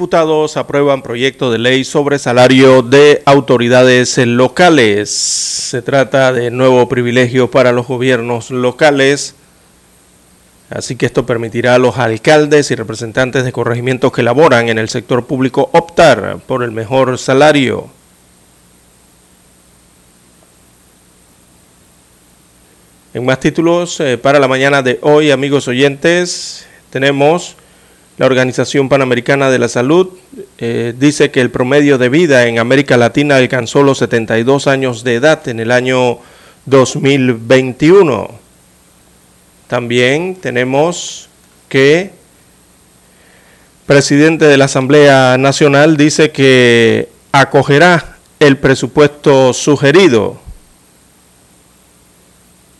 Diputados aprueban proyecto de ley sobre salario de autoridades locales. Se trata de nuevo privilegio para los gobiernos locales. Así que esto permitirá a los alcaldes y representantes de corregimientos que laboran en el sector público optar por el mejor salario. En más títulos eh, para la mañana de hoy, amigos oyentes, tenemos la Organización Panamericana de la Salud eh, dice que el promedio de vida en América Latina alcanzó los 72 años de edad en el año 2021. También tenemos que presidente de la Asamblea Nacional dice que acogerá el presupuesto sugerido,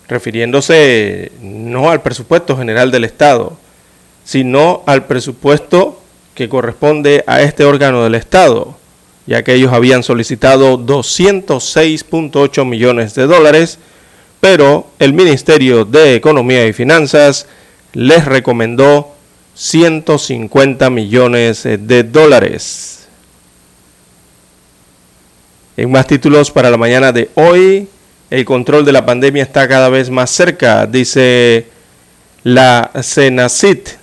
refiriéndose no al presupuesto general del Estado, sino al presupuesto que corresponde a este órgano del Estado, ya que ellos habían solicitado 206.8 millones de dólares, pero el Ministerio de Economía y Finanzas les recomendó 150 millones de dólares. En más títulos para la mañana de hoy, el control de la pandemia está cada vez más cerca, dice la CENACIT.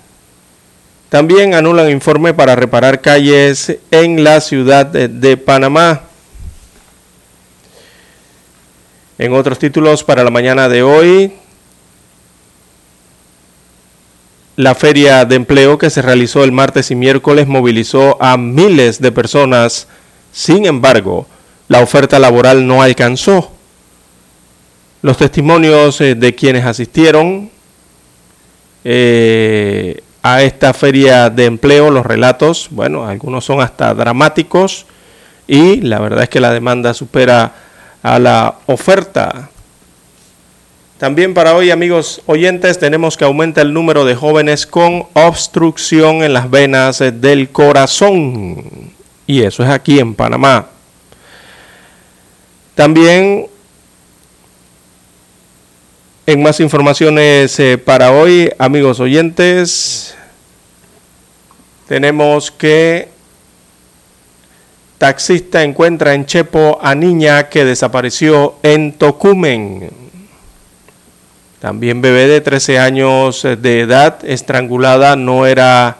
También anulan informe para reparar calles en la ciudad de, Panamá. En otros títulos para la mañana de hoy, la feria de empleo que se realizó el martes y miércoles movilizó a miles de personas. Sin embargo, la oferta laboral no alcanzó. Los testimonios eh, de quienes asistieron eh, a esta feria de empleo, los relatos, bueno, algunos son hasta dramáticos y la verdad es que la demanda supera a la oferta. También para hoy, amigos oyentes, tenemos que aumenta el número de jóvenes con obstrucción en las venas del corazón. Y eso es aquí en Panamá. También en más informaciones eh, para hoy, amigos oyentes, tenemos que taxista encuentra en Chepo a niña que desapareció en Tocumen. También bebé de 13 años de edad estrangulada no era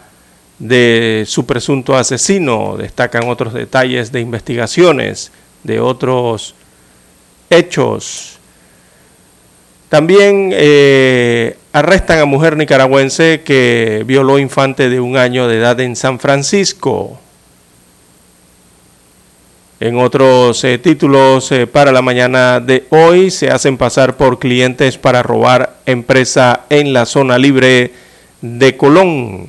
de su presunto asesino. Destacan otros detalles de investigaciones de otros hechos también eh, arrestan a mujer nicaragüense que violó infante de un año de edad en San Francisco. En otros eh, títulos eh, para la mañana de hoy se hacen pasar por clientes para robar empresa en la zona libre de Colón.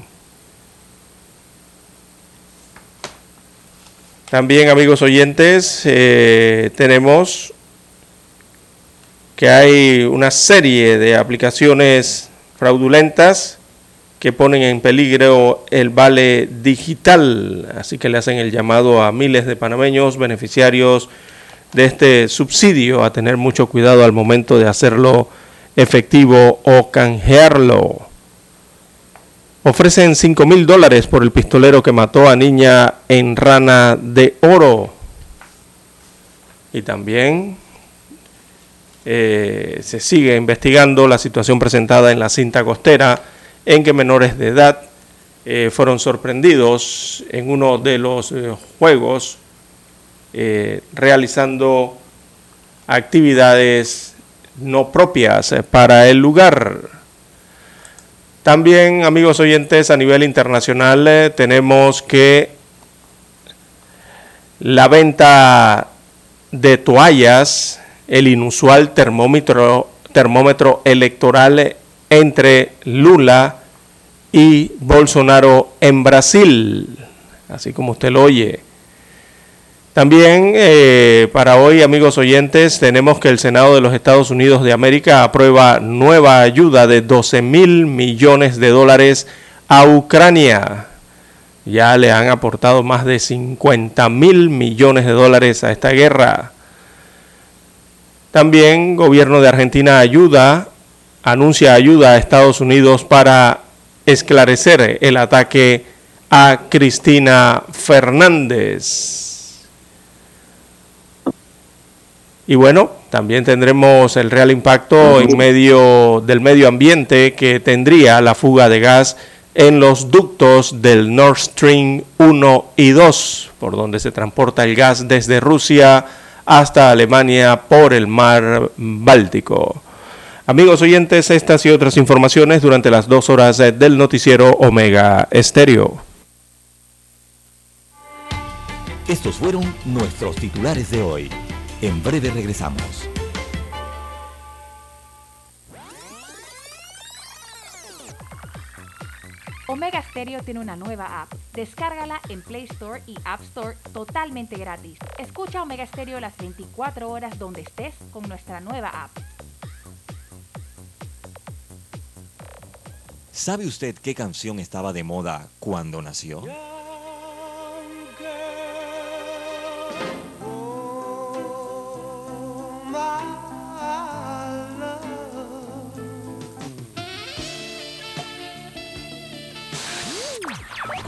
También amigos oyentes tenemos que hay una serie de aplicaciones fraudulentas que ponen en peligro el vale digital. Así que le hacen el llamado a miles de panameños beneficiarios de este subsidio a tener mucho cuidado al momento de hacerlo efectivo o canjearlo. Ofrecen 5 mil dólares por el pistolero que mató a niña en Rana de Oro. Y también eh, se sigue investigando la situación presentada en la cinta costera en que menores de edad eh, fueron sorprendidos en uno de los eh, juegos realizando actividades no propias para el lugar. También, amigos oyentes, a nivel internacional tenemos que la venta de toallas, el inusual termómetro, electoral entre Lula y Bolsonaro en Brasil, así como usted lo oye. También eh, para hoy, amigos oyentes, tenemos que el Senado de los Estados Unidos de América aprueba nueva ayuda de 12 mil millones de dólares a Ucrania. Ya le han aportado más de 50 mil millones de dólares a esta guerra. También gobierno de Argentina ayuda, anuncia ayuda a Estados Unidos para esclarecer el ataque a Cristina Fernández. Y bueno, también tendremos el real impacto en medio del medio ambiente que tendría la fuga de gas en los ductos del Nord Stream 1 y 2, por donde se transporta el gas desde Rusia hasta Alemania por el mar Báltico. Amigos oyentes, estas y otras informaciones durante las dos horas del noticiero Omega Estéreo. Estos fueron nuestros titulares de hoy. En breve regresamos. Omega Stereo tiene una nueva app. Descárgala en Play Store y App Store totalmente gratis. Escucha Omega Stereo las 24 horas donde estés con nuestra nueva app. ¿Sabe usted qué canción estaba de moda cuando nació?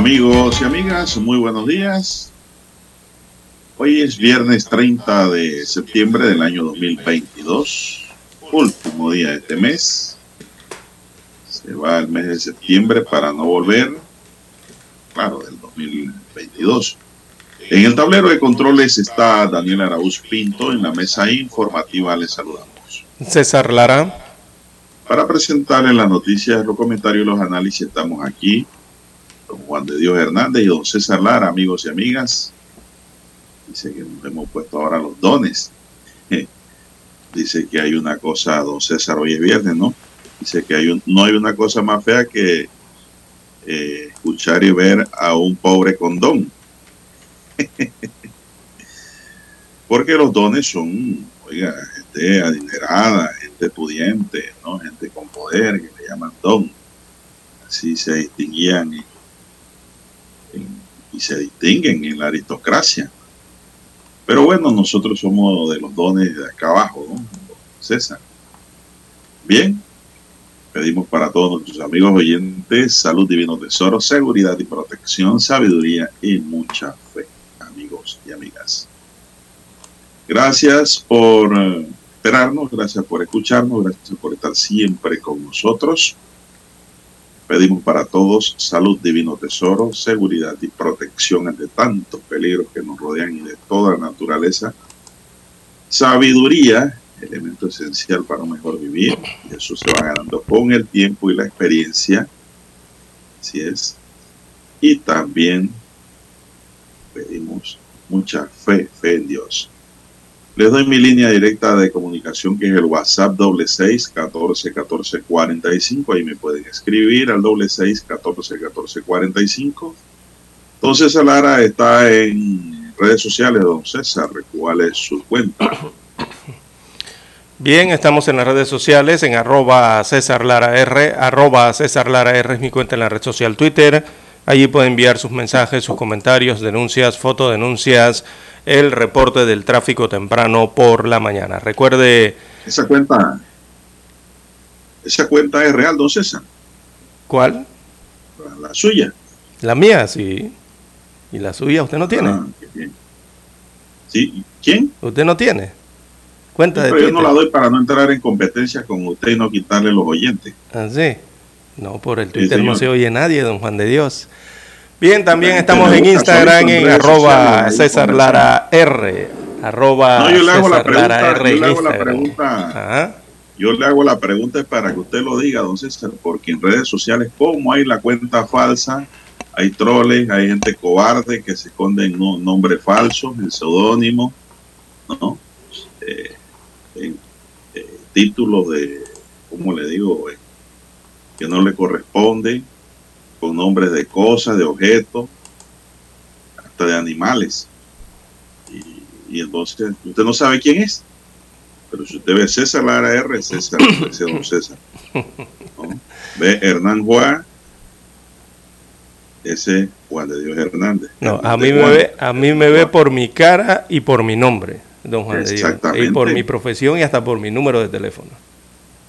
Amigos y amigas, muy buenos días. Hoy es viernes 30 de septiembre del año 2022, último día de este mes. Se va el mes de septiembre para no volver, claro, del 2022. En el tablero de controles está Daniel Araúz Pinto, en la mesa informativa les saludamos. César Lara. Para presentarles las noticias, los comentarios y los análisis estamos aquí don Juan de Dios Hernández y don César Lara, amigos y amigas. Dice que nos hemos puesto ahora los dones. Dice que hay una cosa, don César, hoy es viernes, ¿no? Dice que hay un, no hay una cosa más fea que eh, escuchar y ver a un pobre con don. Porque los dones son, oiga, gente adinerada, gente pudiente, ¿no? Gente con poder, que le llaman don. Así se distinguían en y se distinguen en la aristocracia. Pero bueno, nosotros somos de los dones de acá abajo, ¿no? César. Bien, pedimos para todos nuestros amigos oyentes salud, divino tesoro, seguridad y protección, sabiduría y mucha fe, amigos y amigas. Gracias por esperarnos, gracias por escucharnos, gracias por estar siempre con nosotros. Pedimos para todos salud, divino tesoro, seguridad y protección ante tantos peligros que nos rodean y de toda naturaleza. Sabiduría, elemento esencial para un mejor vivir. Y eso se va ganando con el tiempo y la experiencia. Así es. Y también pedimos mucha fe, fe en Dios. Les doy mi línea directa de comunicación que es el WhatsApp doble seis catorce catorce cuarenta y cinco. Ahí me pueden escribir al doble seis catorce catorce cuarenta y cinco. Don César Lara está en redes sociales, don César. ¿Cuál es su cuenta? Bien, estamos en las redes sociales, en arroba César Lara R, arroba César Lara R es mi cuenta en la red social Twitter. Allí puede enviar sus mensajes, sus comentarios, denuncias, fotodenuncias, el reporte del tráfico temprano por la mañana. Recuerde... Esa cuenta, esa cuenta es real, don César. ¿Cuál? La, la suya. La mía, sí. ¿Y la suya usted no tiene? Ah, qué bien. ¿Sí? ¿Quién? ¿Usted no tiene? Cuenta de Pero yo no la doy para no entrar en competencia con usted y no quitarle los oyentes. Ah, sí. No, por el Sí, Twitter no señor. se oye nadie, don Juan de Dios. Bien, también estamos en Instagram en arroba César. Lara R. Arroba No, yo le hago la Lara pregunta, R yo le hago la pregunta. Ajá. Yo le hago la pregunta para que usted lo diga, don César, porque en redes sociales, como hay la cuenta falsa, hay troles, hay gente cobarde que se esconde en no- nombres falsos, en seudónimo, ¿no? Eh, en eh, títulos de, ¿cómo le digo? Eh, que no le corresponden, con nombres de cosas, de objetos, hasta de animales. Y, y entonces, usted no sabe quién es. Pero si usted ve César Lara R, César, ese don César. ¿no? Ve Hernán Juan, ese Juan de Dios Hernández. No, a mí, me Juan. ve, a mí me ve por mi cara y por mi nombre, don Juan de Dios. Y Exactamente. por mi profesión y hasta por mi número de teléfono.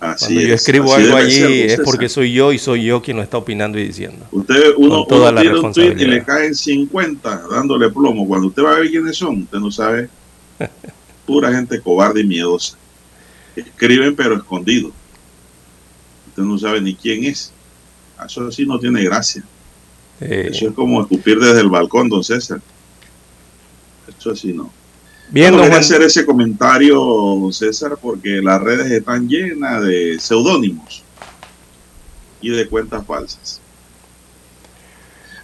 Así Cuando yo es, escribo así algo allí ser, es porque soy yo y soy yo quien lo está opinando y diciendo. Usted, uno, toda uno la tira un tweet y le caen 50 dándole plomo. Cuando usted va a ver quiénes son, usted no sabe. Pura gente cobarde y miedosa. Escriben pero escondido. Usted no sabe ni quién es. Eso sí no tiene gracia. Eh, Eso es como escupir desde el balcón, don César. Eso así no. Bien, quería Juan. hacer ese comentario, don César, porque las redes están llenas de seudónimos y de cuentas falsas.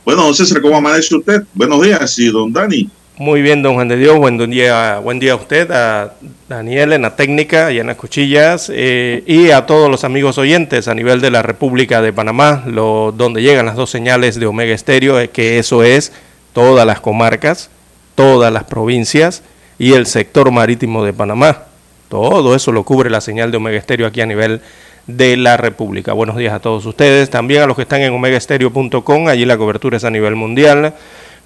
Bueno, don César, ¿cómo amanece usted? Buenos días, y don Dani. Muy bien, don Juan de Dios. Buen día, buen día a usted, a Daniel en la técnica y en las cuchillas, eh, y a todos los amigos oyentes a nivel de la República de Panamá, lo, donde llegan las dos señales de Omega Estéreo, eh, que eso es todas las comarcas, todas las provincias y el sector marítimo de Panamá. Todo eso lo cubre la señal de Omega Estéreo aquí a nivel de la República. Buenos días a todos ustedes, también a los que están en omegaestereo.com, allí la cobertura es a nivel mundial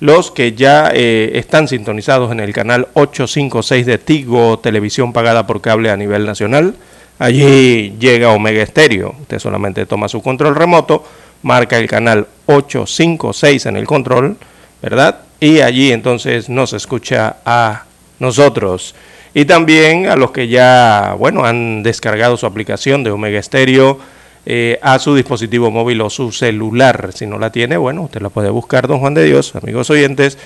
los que ya eh, están sintonizados en el canal 856 de Tigo, televisión pagada por cable a nivel nacional. Allí llega Omega Estéreo. Usted solamente toma su control remoto, marca el canal 856 en el control, ¿verdad? Y allí entonces nos escucha a nosotros. Y también a los que ya, bueno, han descargado su aplicación de Omega Estéreo eh, a su dispositivo móvil o su celular. Si no la tiene, bueno, usted la puede buscar, don Juan de Dios, amigos oyentes,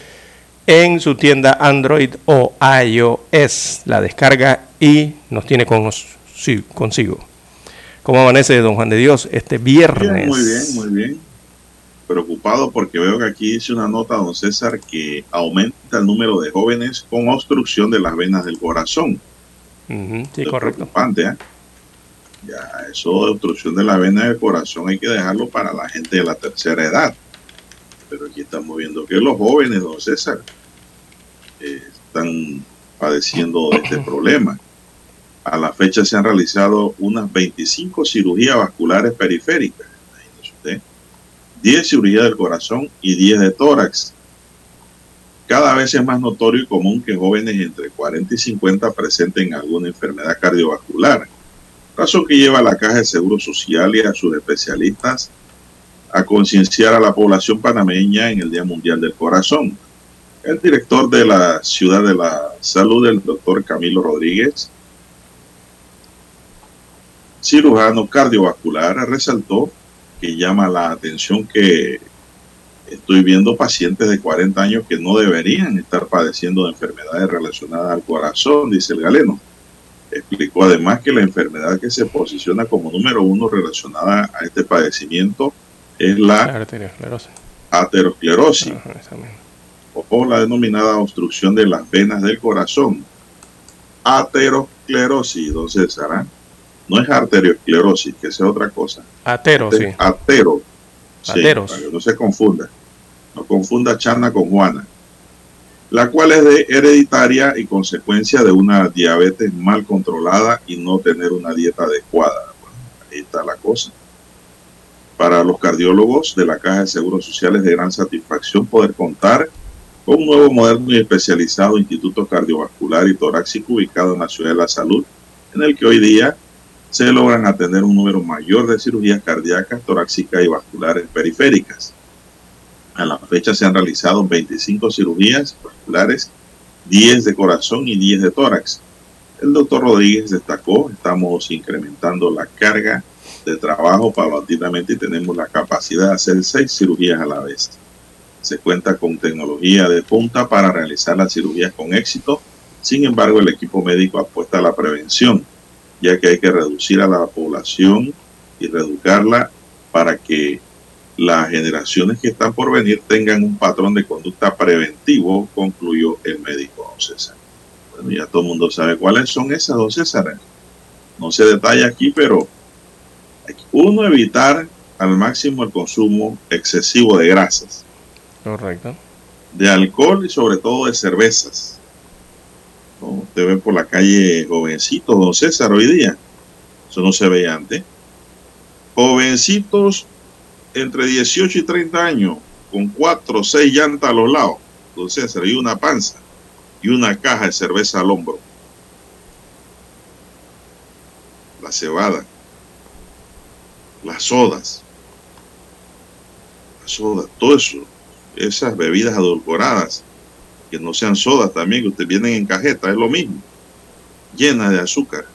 en su tienda Android o iOS. La descarga y nos tiene con, sí, consigo. ¿Cómo amanece, don Juan de Dios, este viernes? Muy bien, muy bien. Preocupado porque veo que aquí dice una nota, don César, que aumenta el número de jóvenes con obstrucción de las venas del corazón. Ujú, sí, Es correcto. preocupante, ¿eh? Ya, eso de obstrucción de la vena del corazón hay que dejarlo para la gente de la tercera edad. Pero aquí estamos viendo que los jóvenes, don César, eh, están padeciendo de este problema. A la fecha se han realizado unas 25 cirugías vasculares periféricas. Imagínese usted. 10 cirugías del corazón y 10 de tórax. Cada vez es más notorio y común que jóvenes entre 40 y 50 presenten alguna enfermedad cardiovascular, razón que lleva a la Caja de Seguro Social y a sus especialistas a concienciar a la población panameña en el Día Mundial del Corazón. El director de la Ciudad de la Salud, el doctor Camilo Rodríguez, cirujano cardiovascular, resaltó que llama la atención que estoy viendo pacientes de 40 años que no deberían estar padeciendo de enfermedades relacionadas al corazón, dice el galeno. Explicó además que la enfermedad que se posiciona como número uno relacionada a este padecimiento es la Arteriosclerosis. aterosclerosis o la denominada obstrucción de las venas del corazón. Aterosclerosis, don César. ¿ah? No es arteriosclerosis, que esa es otra cosa. Atero, sí. Atero. Sí, Ateros. para que no se confunda. No confunda Chana con Juana. La cual es de hereditaria y consecuencia de una diabetes mal controlada y no tener una dieta adecuada. Bueno, ahí está la cosa. Para los cardiólogos de la Caja de Seguros Sociales de gran satisfacción poder contar con un nuevo, moderno y especializado Instituto Cardiovascular y Torácico ubicado en la Ciudad de la Salud, en el que hoy día se logran atender un número mayor de cirugías cardíacas, torácicas y vasculares periféricas. A la fecha se han realizado 25 cirugías vasculares, 10 de corazón y 10 de tórax. El doctor Rodríguez destacó, estamos incrementando la carga de trabajo paulatinamente y tenemos la capacidad de hacer 6 cirugías a la vez. Se cuenta con tecnología de punta para realizar las cirugías con éxito. Sin embargo, el equipo médico apuesta a la prevención, ya que hay que reducir a la población y reeducarla para que las generaciones que están por venir tengan un patrón de conducta preventivo, concluyó el médico don César. Bueno, ya todo el mundo sabe cuáles son esas, don César. No se detalla aquí, pero hay uno evitar al máximo el consumo excesivo de grasas, Correcto. de alcohol y sobre todo de cervezas. ¿No? Usted ve por la calle jovencitos, don César, hoy día. Eso no se veía antes. Jovencitos entre 18 y 30 años, con cuatro o seis llantas a los lados, don César, y una panza, y una caja de cerveza al hombro. La cebada, las sodas, las sodas, todo eso, esas bebidas adulcoradas, no sean sodas también, que ustedes vienen en cajeta, es lo mismo, llenas de azúcar.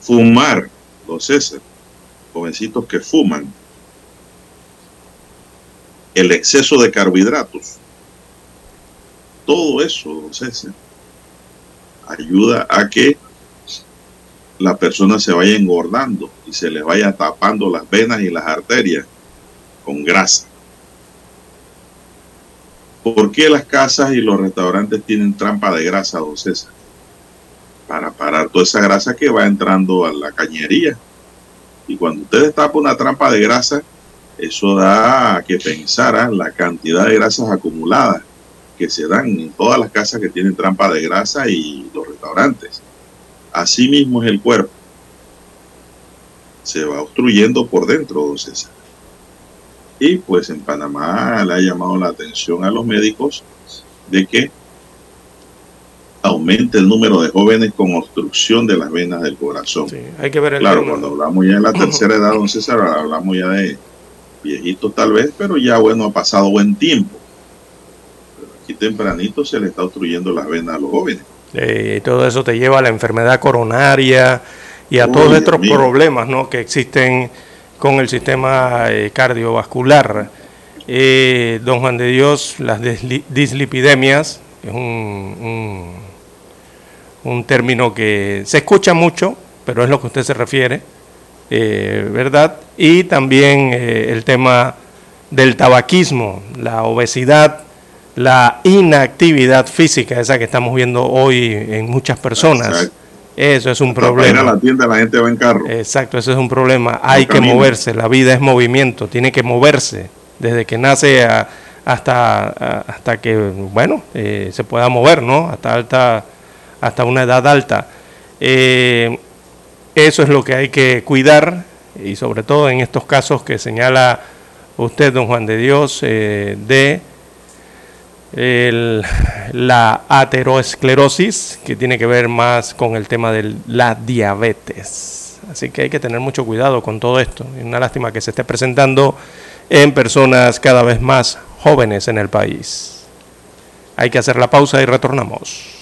Fumar, don César, jovencitos que fuman, el exceso de carbohidratos. Todo eso, don César, ayuda a que la persona se vaya engordando y se le vaya tapando las venas y las arterias con grasa. ¿Por qué las casas y los restaurantes tienen trampa de grasa, don César? Para parar toda esa grasa que va entrando a la cañería. Y cuando usted destapa una trampa de grasa, eso da a que pensar ¿ah? la cantidad de grasas acumuladas que se dan en todas las casas que tienen trampa de grasa y los restaurantes. Así mismo es el cuerpo. Se va obstruyendo por dentro, don César. Y pues en Panamá le ha llamado la atención a los médicos de que aumente el número de jóvenes con obstrucción de las venas del corazón. Sí, hay que ver el Claro, tema. cuando hablamos ya de la tercera edad, don César, hablamos ya de viejitos tal vez, pero ya bueno, ha pasado buen tiempo. Pero aquí tempranito se le está obstruyendo las venas a los jóvenes. Eh, y todo eso te lleva a la enfermedad coronaria y a Uy, todos estos problemas ¿no? que existen con el sistema eh, cardiovascular. Eh, don Juan de Dios, las disli- dislipidemias es un, un, término que se escucha mucho, pero es lo que usted se refiere, eh, ¿verdad? Y también el tema del tabaquismo, la obesidad, la inactividad física, esa que estamos viendo hoy en muchas personas. Eso es un Para ir a problema. la tienda la gente va en carro. Exacto, eso es un problema. Hay que moverse, la vida es movimiento, tiene que moverse desde que nace a- hasta, a- hasta que, bueno, eh, se pueda mover, ¿no? Hasta, alta, hasta una edad alta. Eh, eso es lo que hay que cuidar y sobre todo en estos casos que señala usted, don Juan de Dios, eh, de el- la aterosclerosis, que tiene que ver más con el tema de la diabetes. Así que hay que tener mucho cuidado con todo esto. Es una lástima que se esté presentando en personas cada vez más jóvenes en el país. Hay que hacer la pausa y retornamos.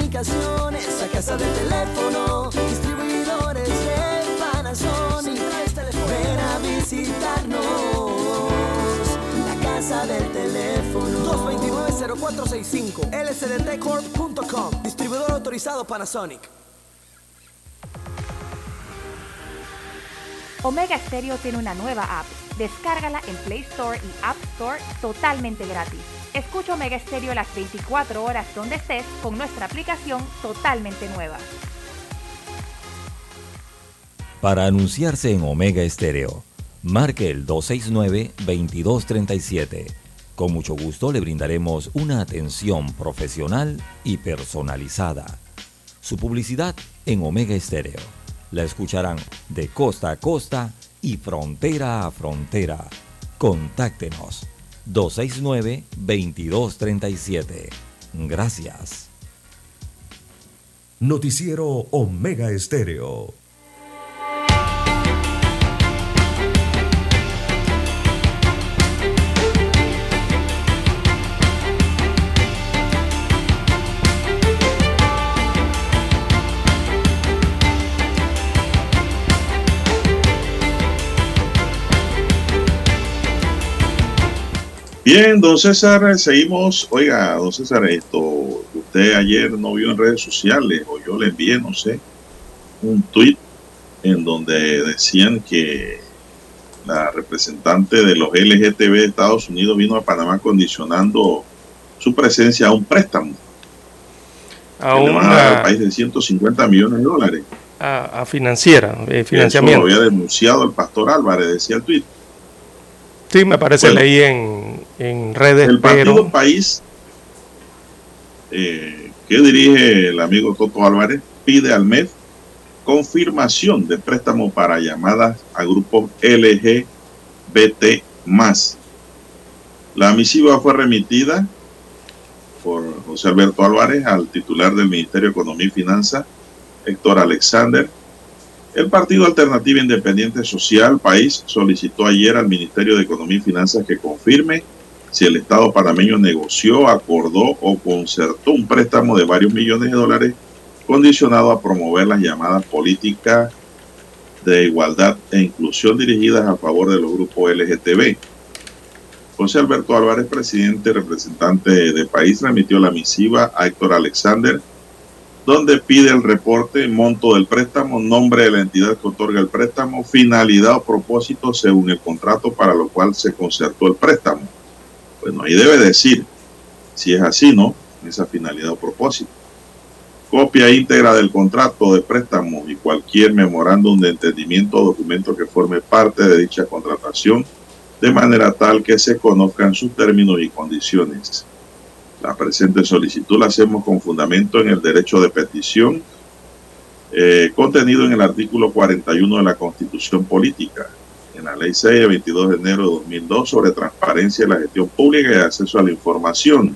La casa del teléfono, distribuidores de Panasonic. Ven a visitarnos. La casa del teléfono. 229-0465 lsdtcorp.com Distribuidor autorizado Panasonic Omega Stereo tiene una nueva app. Descárgala en Play Store y App Store totalmente gratis. Escucha Omega Stereo las 24 horas donde estés con nuestra aplicación totalmente nueva. Para anunciarse en Omega Estéreo, marque el 269-2237. Con mucho gusto le brindaremos una atención profesional y personalizada. Su publicidad en Omega Estéreo. La escucharán de costa a costa y frontera a frontera. Contáctenos 269-2237. Gracias. Noticiero Omega Estéreo. Bien, don César, seguimos. Oiga, don César, esto, usted ayer no vio en redes sociales, o yo le envié, no sé, un tuit en donde decían que la representante de los LGTB de Estados Unidos vino a Panamá condicionando su presencia a un préstamo. A, que le van a dar al una, país de 150 millones de dólares. a, a financiera, eh, Eso financiamiento. lo había denunciado el pastor Álvarez, decía el tuit. Sí, me parece, Bueno. leí en, en redes, El partido pero País, eh, que dirige el amigo Toto Álvarez, pide al MED confirmación de préstamo para llamadas a grupos LGBT. La misiva fue remitida por José Alberto Álvarez al titular del Ministerio de Economía y Finanzas, Héctor Alexander. El Partido Alternativa Independiente Social País solicitó ayer al Ministerio de Economía y Finanzas que confirme si el Estado panameño negoció, acordó o concertó un préstamo de varios millones de dólares condicionado a promover las llamadas políticas de igualdad e inclusión dirigidas a favor de los grupos LGTB. José Alberto Álvarez, presidente representante de país, remitió la misiva a Héctor Alexander, donde pide el reporte, monto del préstamo, nombre de la entidad que otorga el préstamo, finalidad o propósito según el contrato para lo cual se concertó el préstamo. Bueno, ahí debe decir si es así, ¿no? Esa finalidad o propósito. Copia íntegra del contrato de préstamo y cualquier memorándum de entendimiento o documento que forme parte de dicha contratación, de manera tal que se conozcan sus términos y condiciones. La presente solicitud la hacemos con fundamento en el derecho de petición eh, contenido en el artículo 41 de la Constitución Política, en la Ley 6 de 22 de enero de 2002 sobre transparencia de la gestión pública y acceso a la información.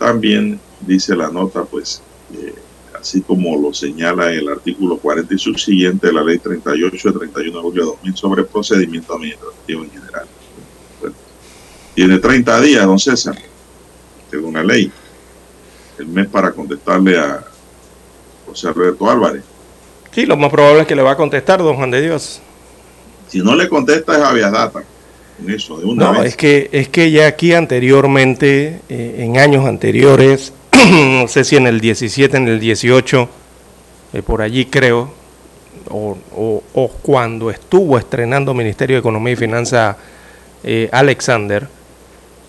También dice la nota, pues, eh, así como lo señala el artículo 40 y subsiguiente de la Ley 38 de 31 de julio de 2000 sobre procedimiento administrativo en general. Tiene 30 días, don César, según la ley, el mes para contestarle a José Alberto Álvarez. sí, lo más probable es que le va a contestar, don Juan de Dios. Si no le contesta es habeas data. En eso, de una No, vez. es que, es que ya aquí anteriormente, eh, en años anteriores, no sé si en el 17, en el 18, eh, por allí creo, o, cuando estuvo estrenando Ministerio de Economía y Finanzas eh, Alexander,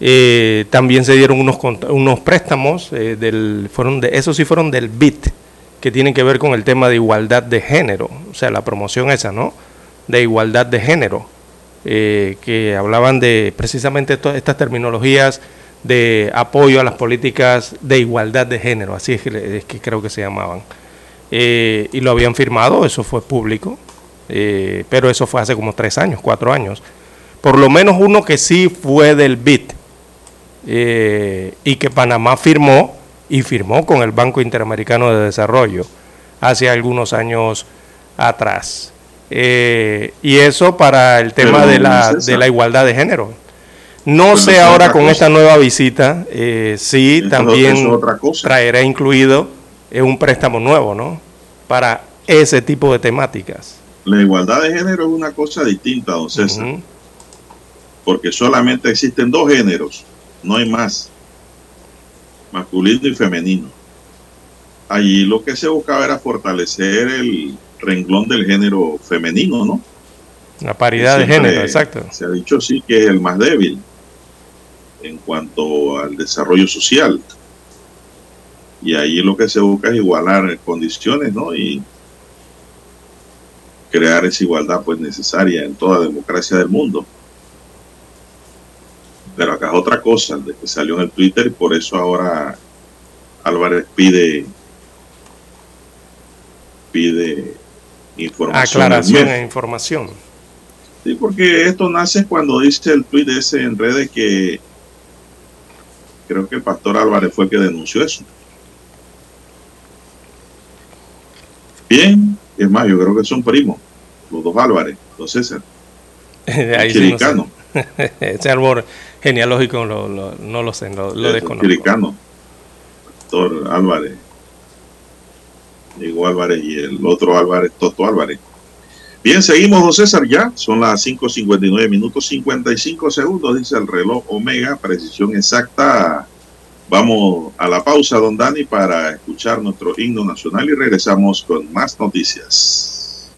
eh, también se dieron unos, unos préstamos, del, fueron de, esos sí fueron del BIT, que tienen que ver con el tema de igualdad de género, o sea, la promoción esa, ¿no? De igualdad de género, que hablaban de precisamente estas terminologías de apoyo a las políticas de igualdad de género, así es que, creo que se llamaban. Eh, y lo habían firmado, eso fue público, eh, pero eso fue hace como tres años, cuatro años. Por lo menos uno que sí fue del BIT eh, y que Panamá firmó y firmó con el Banco Interamericano de Desarrollo hace algunos años atrás. y eso para el tema de la, de la igualdad de género. No sé ahora con esta nueva visita eh, si también traerá incluido eh, un préstamo nuevo, ¿no? Para ese tipo de temáticas. La igualdad de género es una cosa distinta, don César. Porque solamente existen dos géneros, no hay más. Masculino y femenino. Allí lo que se buscaba era fortalecer el renglón del género femenino, ¿no? La paridad de género, exacto. Se ha dicho sí que es el más débil en cuanto al desarrollo social. Y ahí lo que se busca es igualar condiciones, ¿no? Y crear esa igualdad pues necesaria en toda democracia del mundo. Pero acá es otra cosa, de que salió en el Twitter y por eso ahora Álvarez pide pide información. Aclaración e información. Sí, porque esto nace cuando dice el tweet ese en redes que creo que el pastor Álvarez fue el que denunció eso. Bien, es más, yo creo que son primos, los dos Álvarez, los César. Ahí Ese árbol genealógico no lo sé, lo, lo desconozco. Chiricano, pastor Álvarez, Diego Álvarez y el otro Álvarez, Toto Álvarez. Bien, seguimos, don César, ya. Son las 5.59 minutos 55 segundos, dice el reloj Omega, precisión exacta. Vamos a la pausa, don Dani, para escuchar nuestro himno nacional y regresamos con más noticias.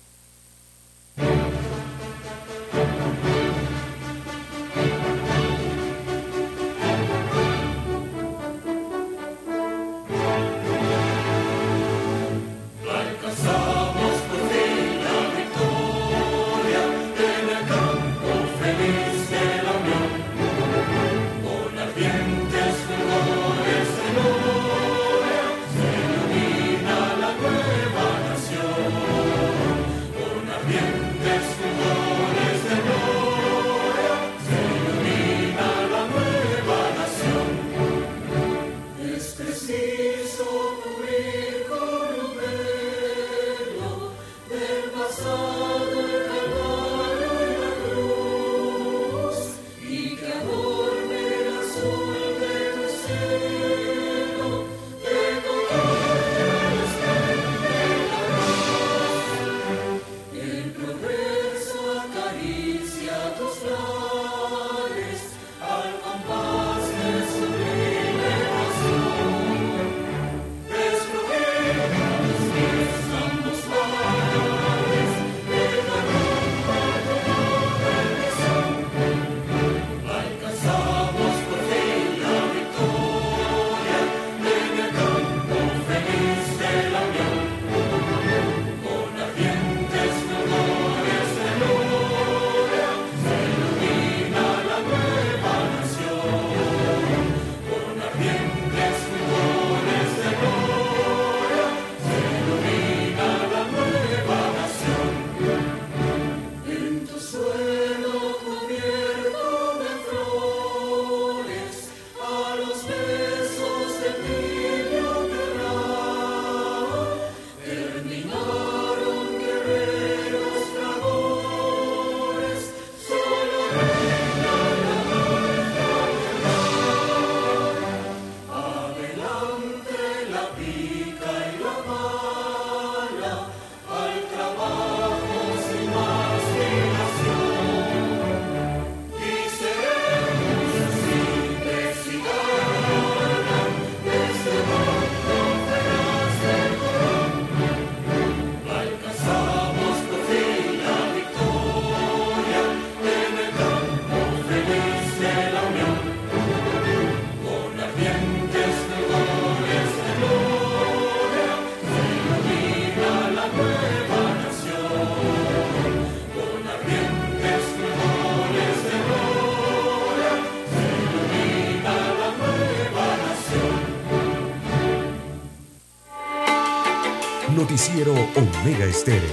Omega Estéreo.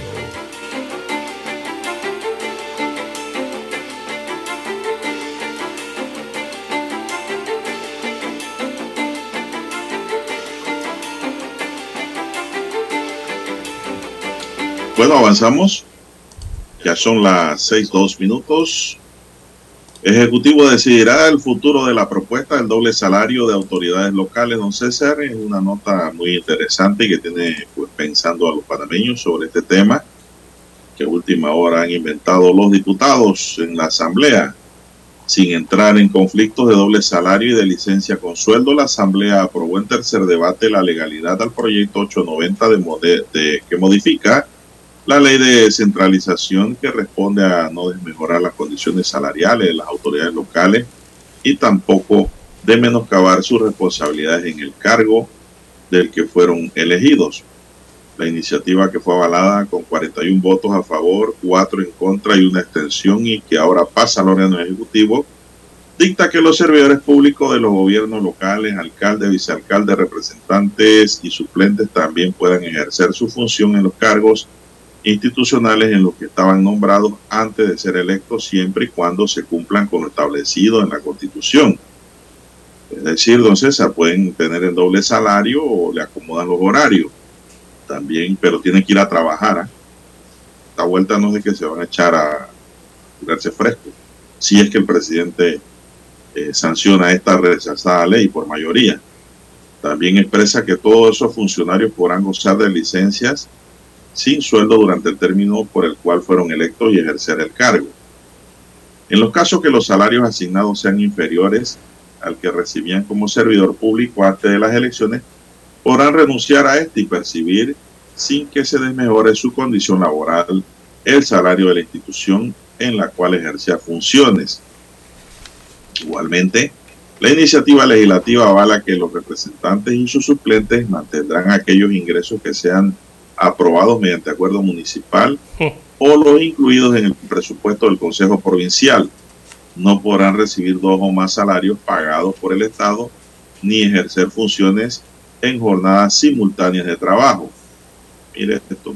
Bueno, avanzamos. Ya son las seis dos minutos. Ejecutivo decidirá el futuro de la propuesta del doble salario de autoridades locales, don César. Es una nota muy interesante que tiene pues, pensando a los panameños sobre este tema que última hora han inventado los diputados en la Asamblea. Sin entrar en conflictos de doble salario y de licencia con sueldo, la Asamblea aprobó en tercer debate la legalidad al proyecto 890 de, que modifica la ley de descentralización que responde a no desmejorar las condiciones salariales de las autoridades locales y tampoco de menoscabar sus responsabilidades en el cargo del que fueron elegidos. La iniciativa que fue avalada con 41 votos a favor, 4 en contra y una extensión y que ahora pasa al órgano ejecutivo, dicta que los servidores públicos de los gobiernos locales, alcaldes, vicealcaldes, representantes y suplentes también puedan ejercer su función en los cargos institucionales en los que estaban nombrados antes de ser electos siempre y cuando se cumplan con lo establecido en la Constitución. Es decir, don César, pueden tener el doble salario o le acomodan los horarios también, pero tienen que ir a trabajar. ¿ah? Esta vuelta no es de que se van a echar a tirarse fresco. Si es que el presidente eh, sanciona esta rechazada ley por mayoría. También expresa que todos esos funcionarios podrán gozar de licencias sin sueldo durante el término por el cual fueron electos y ejercer el cargo. En los casos que los salarios asignados sean inferiores al que recibían como servidor público antes de las elecciones, podrán renunciar a este y percibir, sin que se desmejore su condición laboral, el salario de la institución en la cual ejercía funciones. Igualmente, la iniciativa legislativa avala que los representantes y sus suplentes mantendrán aquellos ingresos que sean aprobados mediante acuerdo municipal o los incluidos en el presupuesto del Consejo Provincial. No podrán recibir dos o más salarios pagados por el Estado ni ejercer funciones en jornadas simultáneas de trabajo. Mire esto, esto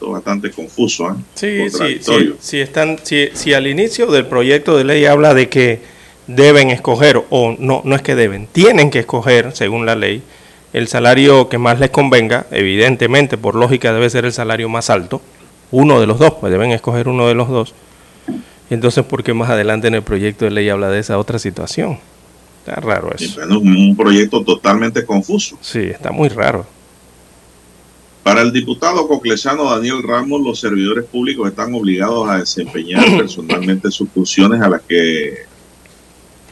es bastante confuso. ¿eh? Sí, sí, sí, si, están, si, si al inicio del proyecto de ley habla de que deben escoger, o no, no es que deben, tienen que escoger, según la ley, el salario que más les convenga, evidentemente por lógica debe ser el salario más alto, uno de los dos, pues deben escoger uno de los dos. Entonces, ¿por qué más adelante en el proyecto de ley habla de esa otra situación? Está raro eso. Sí, un proyecto totalmente confuso. Sí, está muy raro. Para el diputado coclesano Daniel Ramos, los servidores públicos están obligados a desempeñar personalmente sus funciones a las que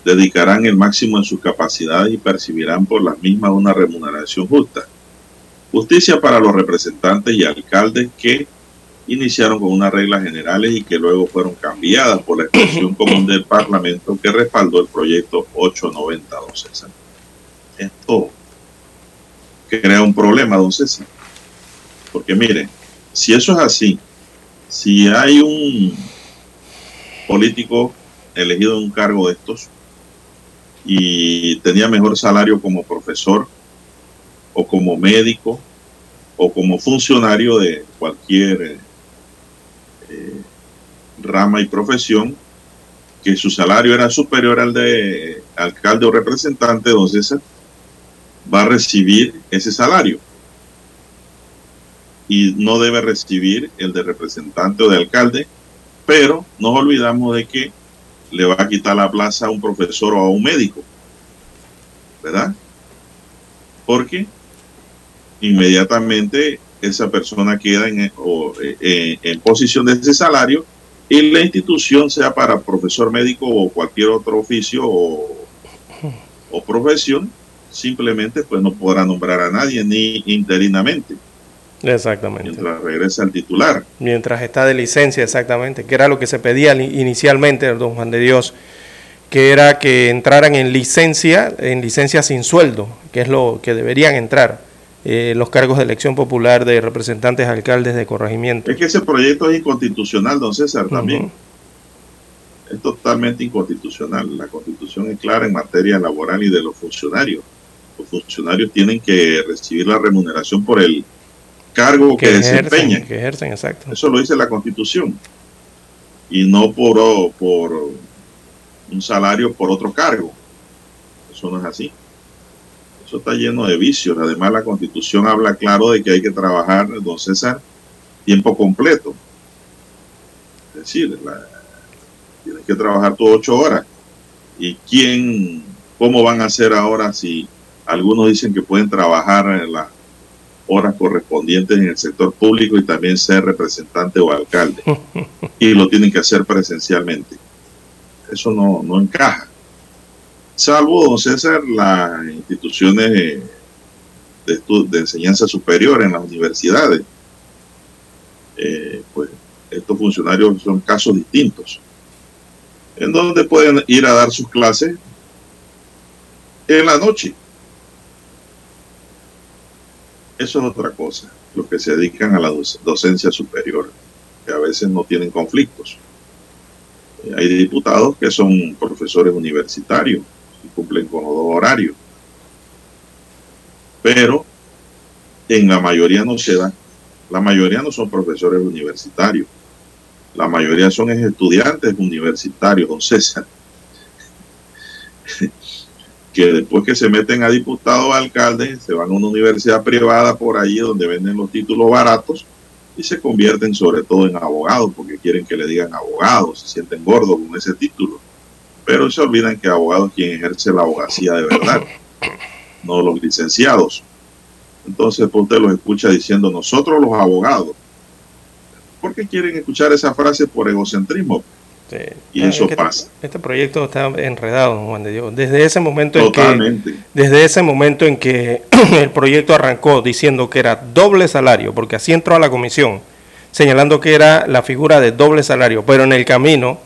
dedicarán el máximo en sus capacidades y percibirán por las mismas una remuneración justa. Justicia para los representantes y alcaldes que iniciaron con unas reglas generales y que luego fueron cambiadas por la expresión común del Parlamento que respaldó el proyecto 890, don César. Esto crea un problema, don César. Porque mire, si eso es así, si hay un político elegido en un cargo de estos y tenía mejor salario como profesor o como médico o como funcionario de cualquier eh, rama y profesión, que su salario era superior al de alcalde o representante, entonces va a recibir ese salario y no debe recibir el de representante o de alcalde, pero nos olvidamos de que le va a quitar la plaza a un profesor o a un médico. ¿Verdad? Porque inmediatamente esa persona queda en, eh, en, posición de ese salario y la institución, sea para profesor médico o cualquier otro oficio o, o profesión, simplemente pues no podrá nombrar a nadie ni interinamente. Exactamente. Mientras regresa al titular. Mientras está de licencia, exactamente, que era lo que se pedía inicialmente, don Juan de Dios, que era que entraran en licencia, en licencia sin sueldo, que es lo que deberían entrar eh, los cargos de elección popular de representantes alcaldes de corregimiento. Es que ese proyecto es inconstitucional, don César, también. Es totalmente inconstitucional. La constitución es clara en materia laboral y de los funcionarios. Los funcionarios tienen que recibir la remuneración por el cargo que, que desempeñan. que ejercen, exacto. Eso lo dice la Constitución. Y no por, por un salario por otro cargo. Eso no es así. Eso está lleno de vicios. Además, la Constitución habla claro de que hay que trabajar, don César, tiempo completo. Es decir, la- tienes que trabajar tus ocho horas. ¿Y quién, cómo van a hacer ahora si algunos dicen que pueden trabajar en las horas correspondientes en el sector público y también ser representante o alcalde? y lo tienen que hacer presencialmente. Eso no, no encaja. Salvo, don César, las instituciones de, de enseñanza superior en las universidades. Eh, pues estos funcionarios son casos distintos, en donde pueden ir a dar sus clases en la noche. Eso es otra cosa, los que se dedican a la doc- docencia superior, que a veces no tienen conflictos. Eh, Hay diputados que son profesores universitarios cumplen con los dos horarios. Pero en la mayoría no se da. La mayoría no son profesores universitarios. La mayoría son estudiantes universitarios, don César. que después que se meten a diputados o alcaldes, se van a una universidad privada por ahí donde venden los títulos baratos y se convierten sobre todo en abogados porque quieren que le digan abogados, se sienten gordos con ese título. Pero se olvidan que abogado es quien ejerce la abogacía de verdad, no los licenciados. Entonces, pues usted los escucha diciendo nosotros los abogados. ¿Por qué quieren escuchar esa frase por egocentrismo? Sí. Y Ah, eso es que pasa. Este proyecto está enredado, Juan de Dios. Desde ese momento en que desde ese momento en que el proyecto arrancó diciendo que era doble salario, porque así entró a la comisión, señalando que era la figura de doble salario, pero en el camino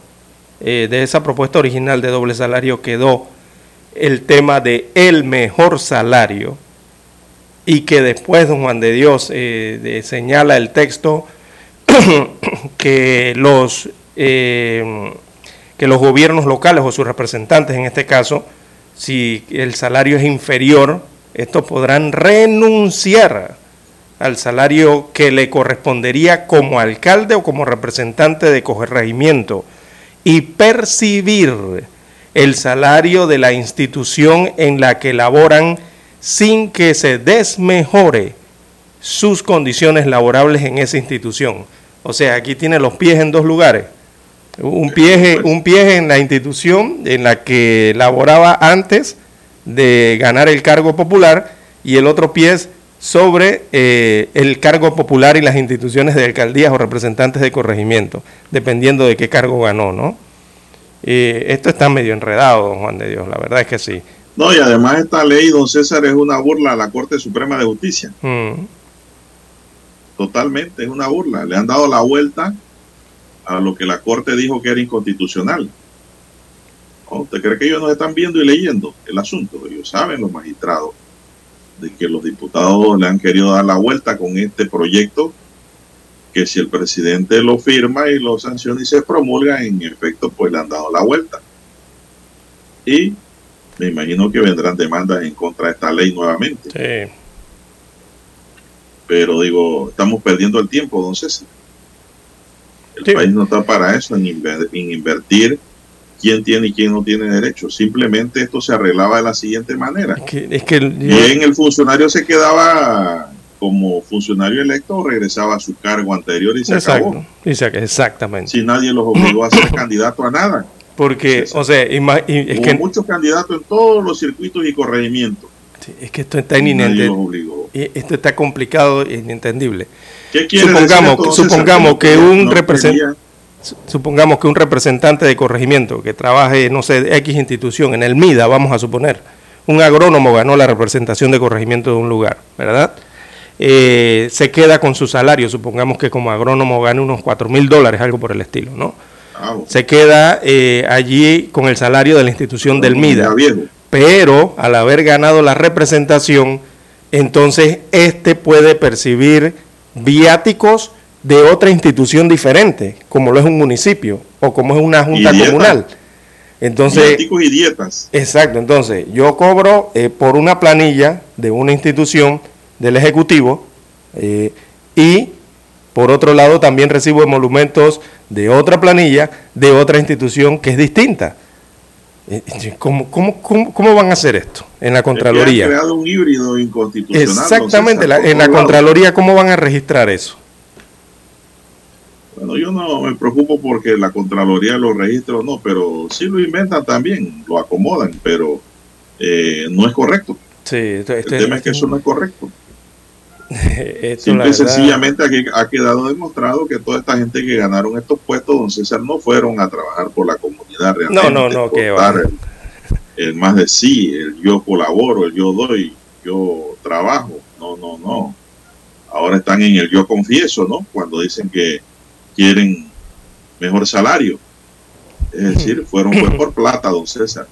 eh, de esa propuesta original de doble salario quedó el tema de el mejor salario y que después don Juan de Dios eh, señala el texto que los eh, que los gobiernos locales o sus representantes en este caso si el salario es inferior estos podrán renunciar al salario que le correspondería como alcalde o como representante de corregimiento y percibir el salario de la institución en la que laboran sin que se desmejore sus condiciones laborables en esa institución. O sea, aquí tiene los pies en dos lugares. Un pie, un en la institución en la que laboraba antes de ganar el cargo popular y el otro pie sobre eh, el cargo popular y las instituciones de alcaldías o representantes de corregimiento, dependiendo de qué cargo ganó, ¿no? Eh, esto está medio enredado, don Juan de Dios, la verdad es que sí. No, y además esta ley, don César, es una burla a la Corte Suprema de Justicia. Mm. Totalmente, es una burla. Le han dado la vuelta a lo que la Corte dijo que era inconstitucional. ¿No? ¿Usted cree que ellos no están viendo y leyendo el asunto? Ellos saben, los magistrados, de que los diputados le han querido dar la vuelta con este proyecto, que si el presidente lo firma y lo sanciona y se promulga, en efecto, pues le han dado la vuelta. Y me imagino que vendrán demandas en contra de esta ley nuevamente. Sí. Pero digo, estamos perdiendo el tiempo, don César. El Sí. país no está para eso, en, inver- en invertir quién tiene y quién no tiene derecho. Simplemente esto se arreglaba de la siguiente manera. Es que, es que yo- Bien, el funcionario se quedaba como funcionario electo o regresaba a su cargo anterior y se acabó. exacto, que exactamente. Si nadie los obligó a ser candidato a nada. Porque, o sea, es Hubo que, muchos candidatos en todos los circuitos y corregimientos. sí, es que esto está inentendible. Esto está complicado e inentendible. ¿Qué quiere Supongamos- decir supongamos que un no represent- quería- Su- Supongamos que un representante de corregimiento que trabaje, no sé, X institución, en el MIDA, vamos a suponer, un agrónomo ganó la representación de corregimiento de un lugar, ¿verdad? Eh, se queda con su salario, supongamos que como agrónomo gane unos 4 mil dólares, algo por el estilo, ¿no? Ah. Se queda eh, allí con el salario de la institución del MIDA. Ya viejo. pero al haber ganado la representación, entonces este puede percibir viáticos de otra institución diferente, como lo es un municipio o como es una junta comunal. Entonces, y dietas. exacto, entonces yo cobro eh, por una planilla de una institución del Ejecutivo, eh, Y por otro lado, también recibo emolumentos de otra planilla, de otra institución que es distinta. Eh, eh, ¿Cómo, cómo, cómo, van a hacer esto en la Contraloría? Han creado un híbrido inconstitucional. Exactamente, en la Contraloría, ¿cómo van a registrar eso? Bueno, yo no me preocupo porque la Contraloría lo registra o no, pero sí lo inventan también, lo acomodan, pero eh, no es correcto. Sí, el tema es que eso no es correcto. Simple y sencillamente aquí ha quedado demostrado que toda esta gente que ganaron estos puestos, don César, no fueron a trabajar por la comunidad realmente. No, no, no, que El, más de sí, el yo colaboro, el yo doy, yo trabajo. No, no, no. Ahora están en el yo confieso, ¿no? Cuando dicen que quieren mejor salario. Es decir, fueron fue por plata, don César.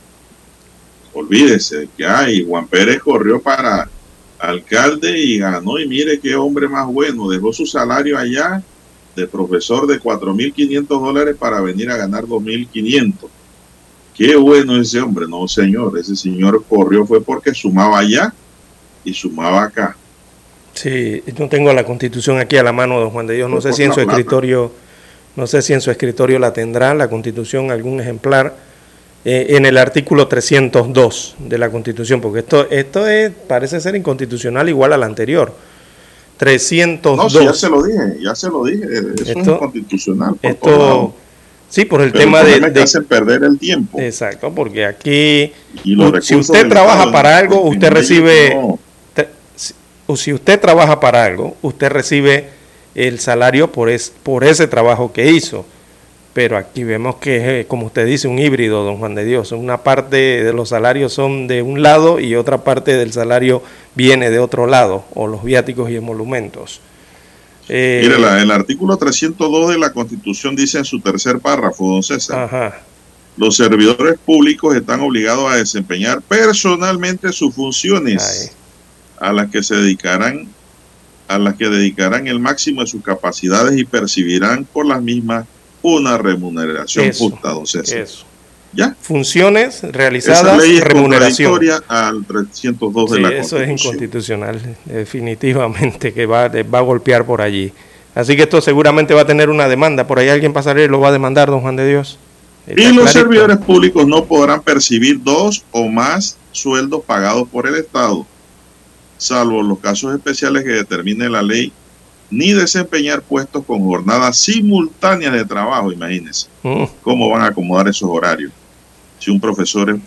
Olvídese que hay, Juan Pérez corrió para alcalde y ganó y mire qué hombre más bueno, dejó su salario allá de profesor de 4.500 dólares para venir a ganar 2.500. Qué bueno ese hombre, no señor, ese señor corrió fue porque sumaba allá y sumaba acá. Sí, no tengo la constitución aquí a la mano, don Juan de Dios, no sé si en su escritorio, no sé si en su escritorio la tendrá, la constitución, algún ejemplar eh, en el artículo 302 de la Constitución, porque esto, esto es, parece ser inconstitucional igual al anterior. 302. No, ya se lo dije, ya se lo dije, eso es inconstitucional. esto, sí, por el tema de, de hacen perder el tiempo. Exacto, porque aquí, si usted trabaja para algo, usted recibe, si usted trabaja para algo, usted recibe el salario por, es, por ese trabajo que hizo pero aquí vemos que es, como usted dice, un híbrido, don Juan de Dios. Una parte de los salarios son de un lado y otra parte del salario viene de otro lado, o los viáticos y emolumentos. Eh, Mire, el artículo 302 de la Constitución dice en su tercer párrafo, don César, los servidores públicos están obligados a desempeñar personalmente sus funciones a las que se dedicarán a las que dedicarán el máximo de sus capacidades y percibirán por las mismas una remuneración justa, don Eso. ¿Ya? Funciones realizadas, Esa remuneración. al 302 de la Eso es inconstitucional, definitivamente, que va, va a golpear por allí. Así que esto seguramente va a tener una demanda. Por ahí alguien pasará y lo va a demandar, don Juan de Dios. y los servidores públicos no podrán percibir dos o más sueldos pagados por el Estado, salvo los casos especiales que determine la ley ni desempeñar puestos con jornadas simultáneas de trabajo, imagínense. Mm. ¿Cómo van a acomodar esos horarios? Si un profesor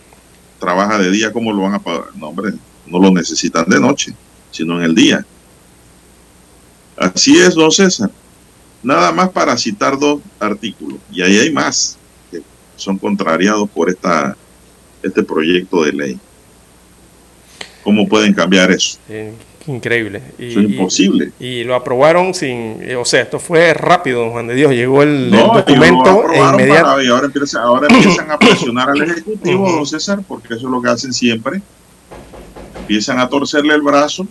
trabaja de día, ¿cómo lo van a pagar? No, hombre, no lo necesitan de noche, sino en el día. Así es, don César. Nada más para citar dos artículos. Y ahí hay más que son contrariados por esta, este proyecto de ley. ¿Cómo pueden cambiar eso? Increíble. Y, es imposible. Y, lo aprobaron sin, o sea, esto fue rápido, don Juan de Dios. Llegó el, documento inmediato. y ahora empiezan, ahora empiezan a presionar al Ejecutivo, don César, porque eso es lo que hacen siempre. Empiezan a torcerle el brazo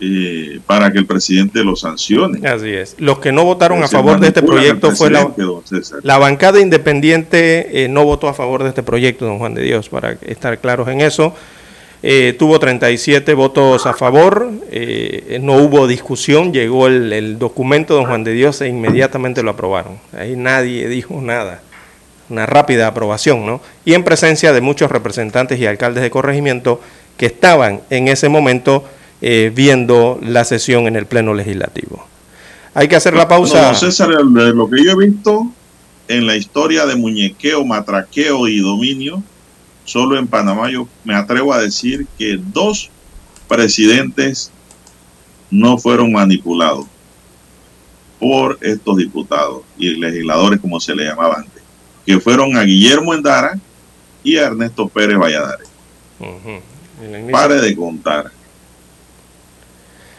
eh, para que el presidente lo sancione. Así es. Los que no votaron a favor de este proyecto fue la, la bancada independiente, eh, no votó a favor de este proyecto, don Juan de Dios, para estar claros en eso. Eh, tuvo 37 votos a favor, eh, no hubo discusión, llegó el, documento de don Juan de Dios e inmediatamente lo aprobaron. Ahí nadie dijo nada, una rápida aprobación, ¿no? Y en presencia de muchos representantes y alcaldes de corregimiento que estaban en ese momento eh, viendo la sesión en el Pleno Legislativo. Hay que hacer la pausa. No, César, lo que yo he visto en la historia de muñequeo, matraqueo y dominio, Solo en Panamá yo me atrevo a decir que dos presidentes no fueron manipulados por estos diputados y legisladores, como se le llamaba antes, que fueron a Guillermo Endara y a Ernesto Pérez Valladares. Pare de contar.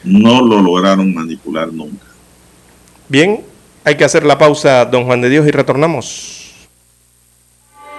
No lo lograron manipular nunca. Bien, hay que hacer la pausa, don Juan de Dios, y retornamos.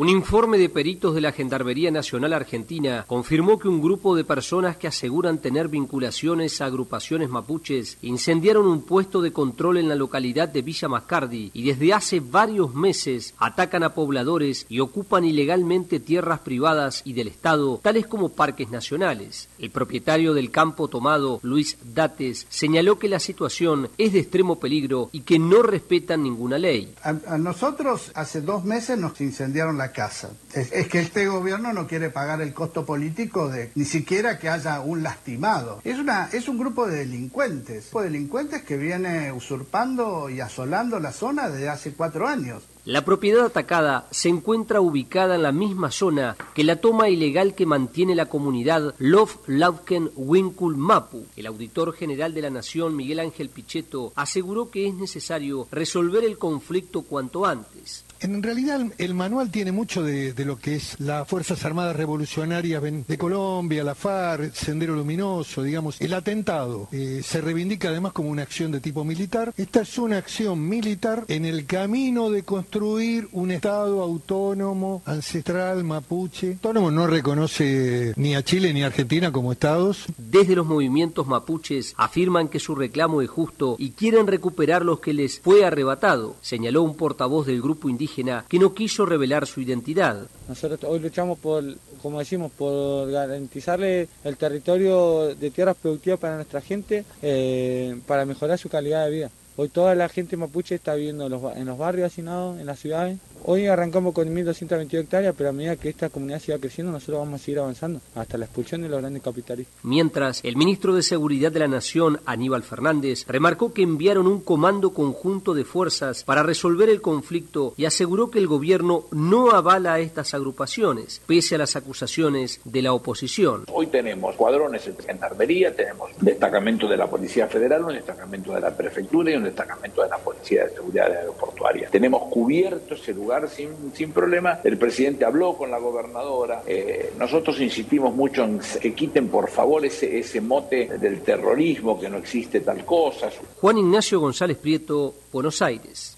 Un informe de peritos de la Gendarmería Nacional Argentina confirmó que un grupo de personas que aseguran tener vinculaciones a agrupaciones mapuches incendiaron un puesto de control en la localidad de Villa Mascardi y desde hace varios meses atacan a pobladores y ocupan ilegalmente tierras privadas y del Estado, tales como parques nacionales. El propietario del campo tomado, Luis Dates, señaló que la situación es de extremo peligro y que no respetan ninguna ley. A, a nosotros hace dos meses nos incendiaron la casa. Es, es, que este gobierno no quiere pagar el costo político de ni siquiera que haya un lastimado. Es, una, es un grupo de delincuentes, un grupo de delincuentes que viene usurpando y asolando la zona desde hace cuatro años. La propiedad atacada se encuentra ubicada en la misma zona que la toma ilegal que mantiene la comunidad Love Lauken Winkul Mapu. El auditor general de la Nación, Miguel Ángel Pichetto, aseguró que es necesario resolver el conflicto cuanto antes. En realidad el manual tiene mucho de, lo que es las Fuerzas Armadas Revolucionarias de Colombia, la FARC, Sendero Luminoso, digamos, el atentado. Eh, se reivindica además como una acción de tipo militar. Esta es una acción militar en el camino de construir un Estado autónomo, ancestral, mapuche. Autónomo no reconoce ni a Chile ni a Argentina como estados. Desde los movimientos mapuches afirman que su reclamo es justo y quieren recuperar los que les fue arrebatado, señaló un portavoz del grupo indígena que no quiso revelar su identidad. Nosotros hoy luchamos por, como decimos, por garantizarle el territorio de tierras productivas para nuestra gente, eh, para mejorar su calidad de vida. Hoy toda la gente mapuche está viviendo en los, en los barrios hacinados, en las ciudades. Hoy arrancamos con 1.222 hectáreas, pero a medida que esta comunidad siga creciendo, nosotros vamos a seguir avanzando hasta la expulsión de los grandes capitalistas. Mientras, el ministro de Seguridad de la Nación, Aníbal Fernández, remarcó que enviaron un comando conjunto de fuerzas para resolver el conflicto y aseguró que el gobierno no avala a estas agrupaciones, pese a las acusaciones de la oposición. Hoy tenemos cuadrones en gendarmería, tenemos destacamento de la Policía Federal, un destacamento de la Prefectura y un destacamento de la Policía de Seguridad Aeroportuaria. Tenemos cubierto ese lugar sin, sin problema. El presidente habló con la gobernadora. Eh, nosotros insistimos mucho en que quiten por favor ese, ese mote del terrorismo, que no existe tal cosa. Juan Ignacio González Prieto, Buenos Aires.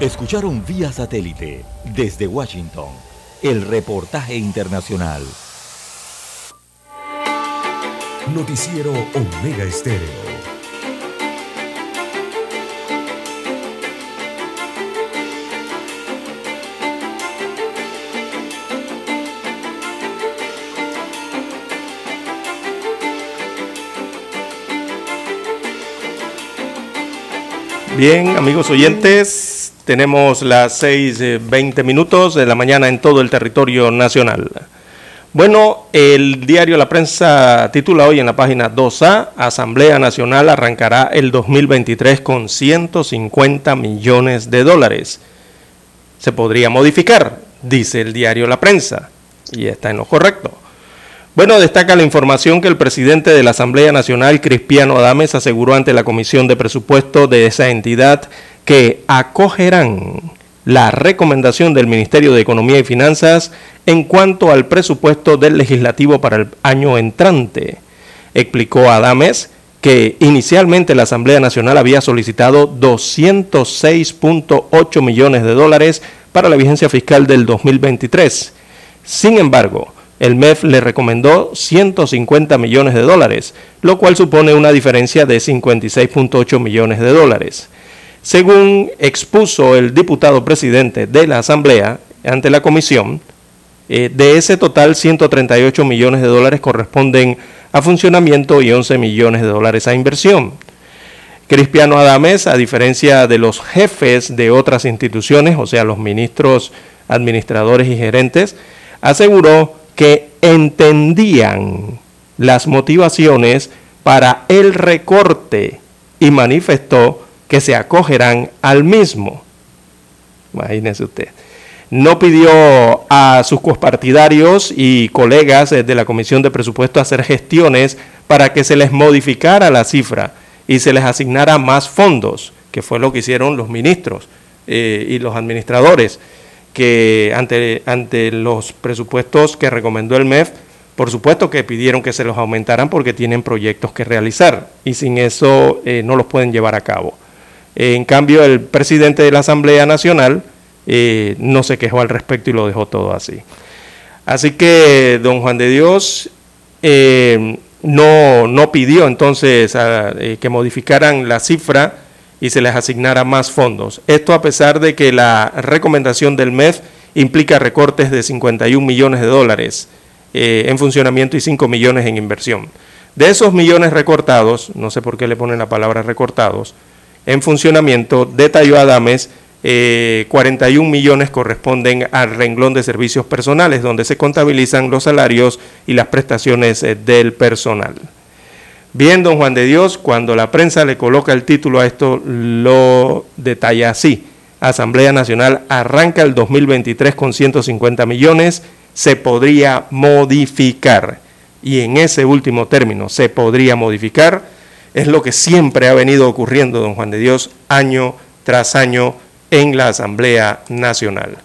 Escucharon vía satélite desde Washington el reportaje internacional. Noticiero Omega Estéreo. Bien, amigos oyentes, tenemos las 6.20 minutos de la mañana en todo el territorio nacional. Bueno, el diario La Prensa titula hoy en la página 2A, Asamblea Nacional arrancará el 2023 con 150 millones de dólares. Se podría modificar, dice el diario La Prensa, y está en lo correcto. Bueno, destaca la información que el presidente de la Asamblea Nacional, Cristiano Adames, aseguró ante la Comisión de Presupuesto de esa entidad que acogerán la recomendación del Ministerio de Economía y Finanzas en cuanto al presupuesto del legislativo para el año entrante. Explicó Adames que inicialmente la Asamblea Nacional había solicitado 206.8 millones de dólares para la vigencia fiscal del 2023. Sin embargo, el MEF le recomendó 150 millones de dólares, lo cual supone una diferencia de 56.8 millones de dólares. Según expuso el diputado presidente de la Asamblea ante la comisión, eh, de ese total 138 millones de dólares corresponden a funcionamiento y 11 millones de dólares a inversión. Cristiano Adames, a diferencia de los jefes de otras instituciones, o sea, los ministros, administradores y gerentes, aseguró que entendían las motivaciones para el recorte y manifestó que se acogerán al mismo. Imagínese usted. No pidió a sus copartidarios y colegas de la Comisión de Presupuesto hacer gestiones para que se les modificara la cifra y se les asignara más fondos, que fue lo que hicieron los ministros eh, y los administradores, que ante, ante los presupuestos que recomendó el MEF, por supuesto que pidieron que se los aumentaran porque tienen proyectos que realizar y sin eso eh, no los pueden llevar a cabo. En cambio, el presidente de la Asamblea Nacional eh, no se quejó al respecto y lo dejó todo así. Así que don Juan de Dios no, no pidió entonces eh, que modificaran la cifra y se les asignara más fondos. Esto a pesar de que la recomendación del MEF implica recortes de 51 millones de dólares eh, en funcionamiento y 5 millones en inversión. De esos millones recortados, no sé por qué le ponen la palabra recortados, en funcionamiento, detalló Adames 41 eh, millones corresponden al renglón de servicios personales, donde se contabilizan los salarios y las prestaciones eh, del personal. Bien, don Juan de Dios, cuando la prensa le coloca el título a esto, lo detalla así. Asamblea Nacional arranca el 2023 con 150 millones, se podría modificar. Y en ese último término, se podría modificar, es lo que siempre ha venido ocurriendo, don Juan de Dios, año tras año en la Asamblea Nacional.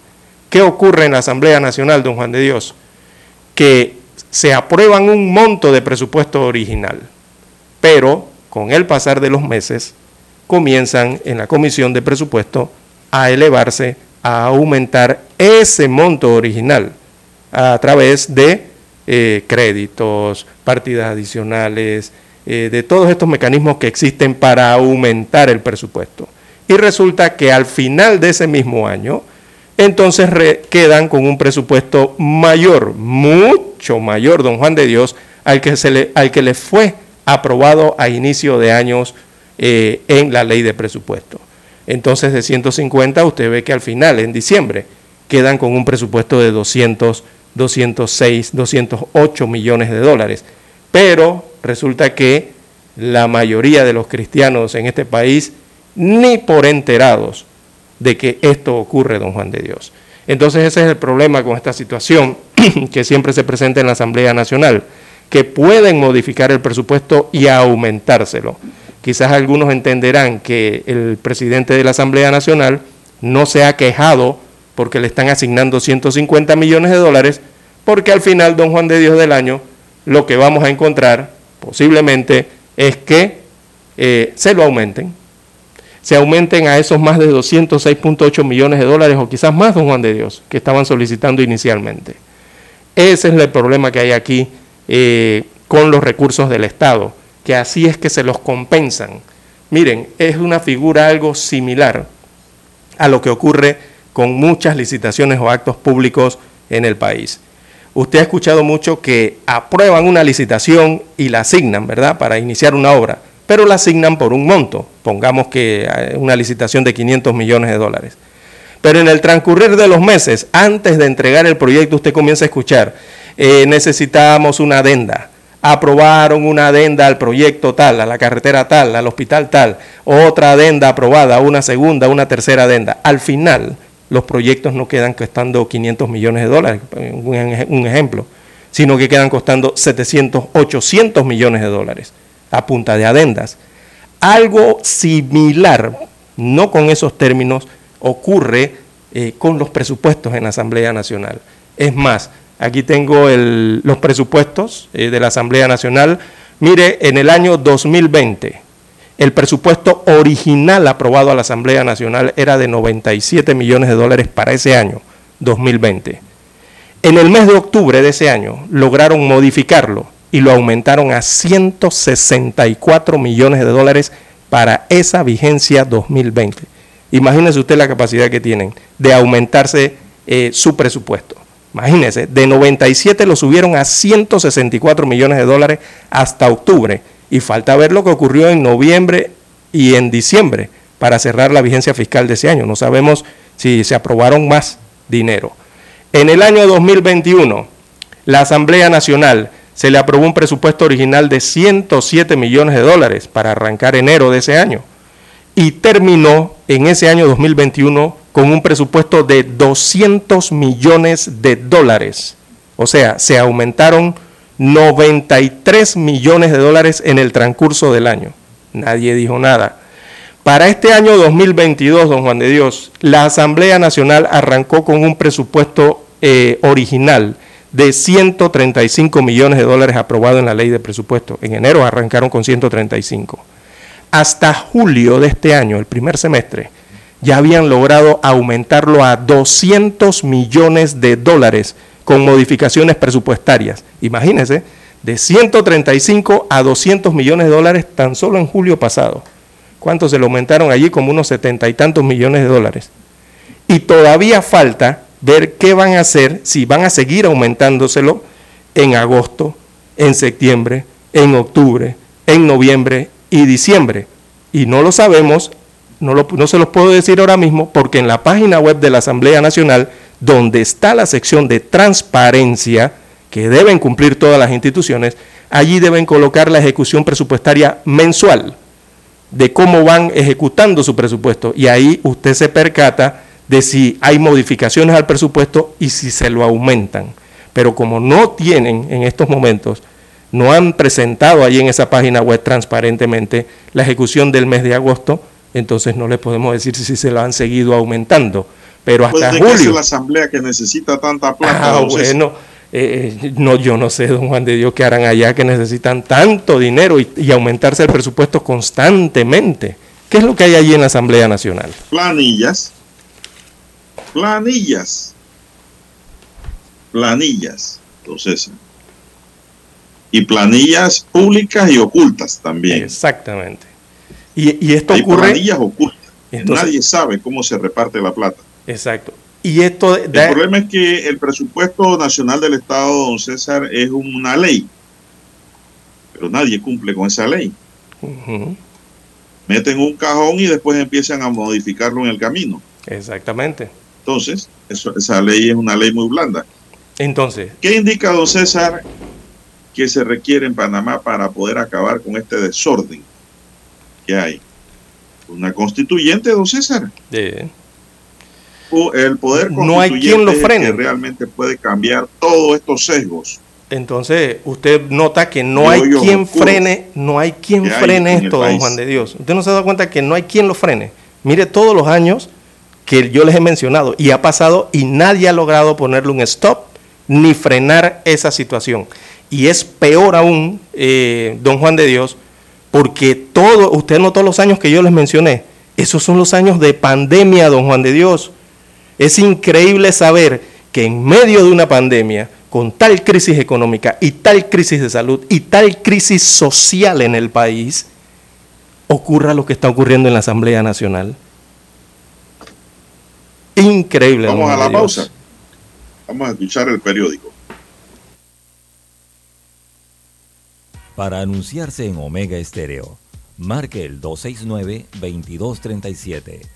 ¿Qué ocurre en la Asamblea Nacional, don Juan de Dios? Que se aprueban un monto de presupuesto original, pero con el pasar de los meses comienzan en la Comisión de Presupuesto a elevarse, a aumentar ese monto original a través de eh, créditos, partidas adicionales, eh, de todos estos mecanismos que existen para aumentar el presupuesto y resulta que al final de ese mismo año, entonces quedan con un presupuesto mayor, mucho mayor, don Juan de Dios, al que, se le, al que le fue aprobado a inicio de años eh, en la ley de presupuesto. Entonces de 150 usted ve que al final, en diciembre, quedan con un presupuesto de 200, 206, 208 millones de dólares. Pero resulta que la mayoría de los cristianos en este país ni por enterados de que esto ocurre, don Juan de Dios. Entonces ese es el problema con esta situación que siempre se presenta en la Asamblea Nacional, que pueden modificar el presupuesto y aumentárselo. Quizás algunos entenderán que el presidente de la Asamblea Nacional no se ha quejado porque le están asignando 150 millones de dólares, porque al final, don Juan de Dios del año, lo que vamos a encontrar posiblemente es que eh, se lo aumenten se aumenten a esos más de 206.8 millones de dólares o quizás más, don Juan de Dios, que estaban solicitando inicialmente. Ese es el problema que hay aquí eh, con los recursos del Estado, que así es que se los compensan. Miren, es una figura algo similar a lo que ocurre con muchas licitaciones o actos públicos en el país. Usted ha escuchado mucho que aprueban una licitación y la asignan, ¿verdad?, para iniciar una obra pero la asignan por un monto, pongamos que una licitación de 500 millones de dólares. Pero en el transcurrir de los meses, antes de entregar el proyecto, usted comienza a escuchar, eh, necesitamos una adenda, aprobaron una adenda al proyecto tal, a la carretera tal, al hospital tal, otra adenda aprobada, una segunda, una tercera adenda. Al final, los proyectos no quedan costando 500 millones de dólares, un ejemplo, sino que quedan costando 700, 800 millones de dólares a punta de adendas. Algo similar, no con esos términos, ocurre eh, con los presupuestos en la Asamblea Nacional. Es más, aquí tengo los presupuestos eh, de la Asamblea Nacional. Mire, en el año 2020, el presupuesto original aprobado a la Asamblea Nacional era de 97 millones de dólares para ese año, 2020. En el mes de octubre de ese año lograron modificarlo y lo aumentaron a 164 millones de dólares para esa vigencia 2020. Imagínese usted la capacidad que tienen de aumentarse eh, su presupuesto. Imagínese, de 97 lo subieron a 164 millones de dólares hasta octubre. Y falta ver lo que ocurrió en noviembre y en diciembre para cerrar la vigencia fiscal de ese año. No sabemos si se aprobaron más dinero. En el año 2021, la Asamblea Nacional se le aprobó un presupuesto original de 107 millones de dólares para arrancar enero de ese año. y terminó en ese año 2021 con un presupuesto de 200 millones de dólares. O sea, se aumentaron 93 millones de dólares en el transcurso del año. Nadie dijo nada. Para este año 2022, don Juan de Dios, la Asamblea Nacional arrancó con un presupuesto eh, original de 135 millones de dólares aprobado en la ley de presupuesto. En enero arrancaron con 135. Hasta julio de este año, el primer semestre, ya habían logrado aumentarlo a 200 millones de dólares con modificaciones presupuestarias. Imagínense, de 135 a 200 millones de dólares tan solo en julio pasado. ¿Cuánto se lo aumentaron allí? Como unos setenta y tantos millones de dólares. Y todavía falta ver qué van a hacer, si van a seguir aumentándoselo en agosto, en septiembre, en octubre, en noviembre y diciembre. Y no lo sabemos, no, no se los puedo decir ahora mismo, porque en la página web de la Asamblea Nacional donde está la sección de transparencia que deben cumplir todas las instituciones, allí deben colocar la ejecución presupuestaria mensual de cómo van ejecutando su presupuesto. Y ahí usted se percata de si hay modificaciones al presupuesto y si se lo aumentan. Pero como no tienen en estos momentos, no han presentado ahí en esa página web transparentemente la ejecución del mes de agosto, entonces no les podemos decir si se lo han seguido aumentando pero hasta julio. es la asamblea que necesita tanta plata? Ah, bueno, eh, eh, no, yo no sé, don Juan de Dios, qué harán allá que necesitan tanto dinero y, aumentarse el presupuesto constantemente. ¿Qué es lo que hay allí en la Asamblea Nacional? Planillas. Planillas. Planillas. Entonces, y planillas públicas y ocultas también. Exactamente. Y, esto hay ocurre. Planillas ocultas. Nadie sabe cómo se reparte la plata. Exacto. Y esto El problema es que el presupuesto nacional del Estado, don César, es una ley. Pero nadie cumple con esa ley. Meten un cajón y después empiezan a modificarlo en el camino. Exactamente. Entonces, esa ley es una ley muy blanda. Entonces. ¿Qué indica, don César, que se requiere en Panamá para poder acabar con este desorden que hay? Una constituyente, don César. Sí el poder no hay quien lo frene. Que realmente puede cambiar todos estos sesgos. Entonces, usted nota que no hay quien frene, no hay quien frene esto, don Juan de Dios. Usted no se da cuenta que no hay quien lo frene. Mire todos los años que yo les he mencionado y ha pasado y nadie ha logrado ponerle un stop ni frenar esa situación. Y es peor aún, eh, don Juan de Dios, porque todo, usted notó los años que yo les mencioné, esos son los años de pandemia, don Juan de Dios. Es increíble saber que en medio de una pandemia, con tal crisis económica y tal crisis de salud y tal crisis social en el país, ocurra lo que está ocurriendo en la Asamblea Nacional. Increíble. Vamos a la pausa. Vamos a escuchar el periódico. Para anunciarse en Omega Estéreo, marque el 269-2237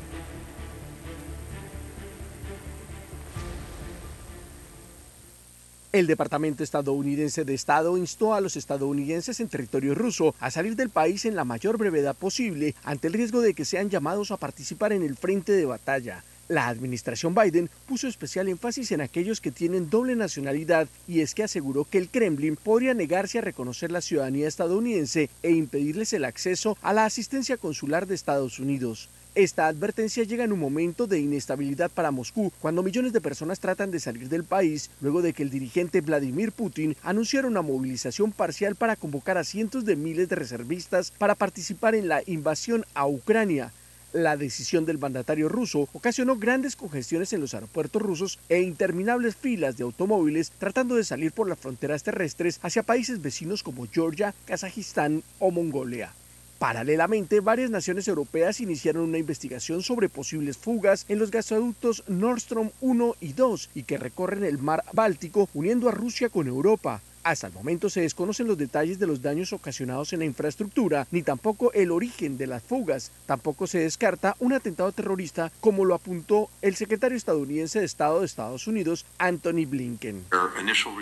El Departamento estadounidense de Estado instó a los estadounidenses en territorio ruso a salir del país en la mayor brevedad posible ante el riesgo de que sean llamados a participar en el frente de batalla. La administración Biden puso especial énfasis en aquellos que tienen doble nacionalidad y es que aseguró que el Kremlin podría negarse a reconocer la ciudadanía estadounidense e impedirles el acceso a la asistencia consular de Estados Unidos. Esta advertencia llega en un momento de inestabilidad para Moscú, cuando millones de personas tratan de salir del país luego de que el dirigente Vladimir Putin anunciara una movilización parcial para convocar a cientos de miles de reservistas para participar en la invasión a Ucrania. La decisión del mandatario ruso ocasionó grandes congestiones en los aeropuertos rusos e interminables filas de automóviles tratando de salir por las fronteras terrestres hacia países vecinos como Georgia, Kazajistán o Mongolia. Paralelamente, varias naciones europeas iniciaron una investigación sobre posibles fugas en los gasoductos Nord Stream 1 y 2 y que recorren el mar Báltico uniendo a Rusia con Europa. Hasta el momento se desconocen los detalles de los daños ocasionados en la infraestructura, ni tampoco el origen de las fugas. Tampoco se descarta un atentado terrorista, como lo apuntó el secretario estadounidense de Estado de Estados Unidos, Anthony Blinken.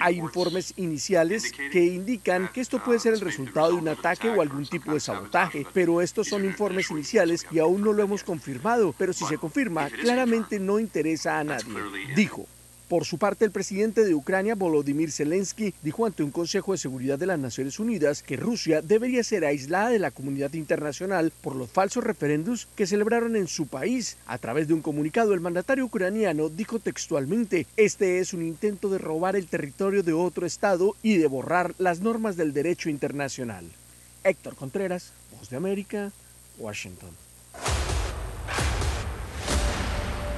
Hay informes iniciales que indican que esto puede ser el resultado de un ataque o algún tipo de sabotaje, pero estos son informes iniciales y aún no lo hemos confirmado, pero si se confirma, claramente no interesa a nadie, dijo. Por su parte, el presidente de Ucrania, Volodymyr Zelensky, dijo ante un Consejo de Seguridad de las Naciones Unidas que Rusia debería ser aislada de la comunidad internacional por los falsos referendos que celebraron en su país. A través de un comunicado, el mandatario ucraniano dijo textualmente, este es un intento de robar el territorio de otro Estado y de borrar las normas del derecho internacional. Héctor Contreras, Voz de América, Washington.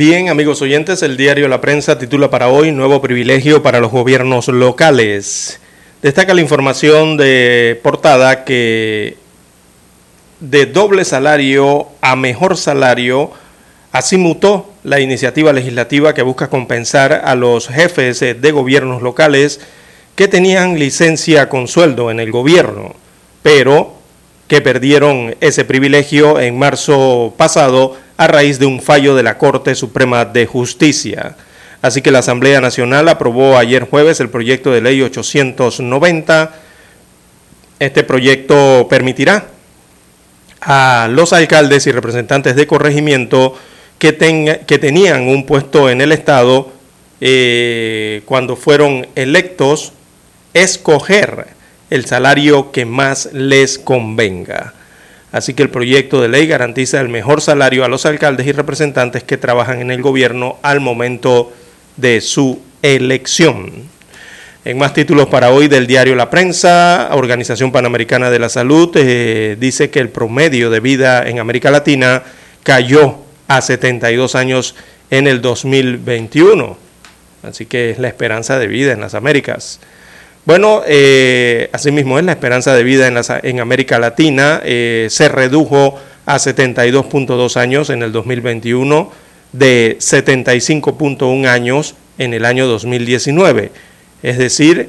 Bien, amigos oyentes, el diario La Prensa titula para hoy Nuevo privilegio para los gobiernos locales. Destaca la información de portada que de doble salario a mejor salario, así mutó la iniciativa legislativa que busca compensar a los jefes de gobiernos locales que tenían licencia con sueldo en el gobierno, pero que perdieron ese privilegio en marzo pasado a raíz de un fallo de la Corte Suprema de Justicia. Así que la Asamblea Nacional aprobó ayer jueves el proyecto de ley 890. Este proyecto permitirá a los alcaldes y representantes de corregimiento que, tenían un puesto en el Estado eh, cuando fueron electos escoger el salario que más les convenga. Así que el proyecto de ley garantiza el mejor salario a los alcaldes y representantes que trabajan en el gobierno al momento de su elección. En más títulos para hoy del diario La Prensa, Organización Panamericana de la Salud eh, dice que el promedio de vida en América Latina cayó a 72 años en el 2021. Así que es la esperanza de vida en las Américas. Bueno, eh, asimismo es la esperanza de vida en, América Latina eh, se redujo a 72.2 años en el 2021 de 75.1 años en el año 2019, es decir,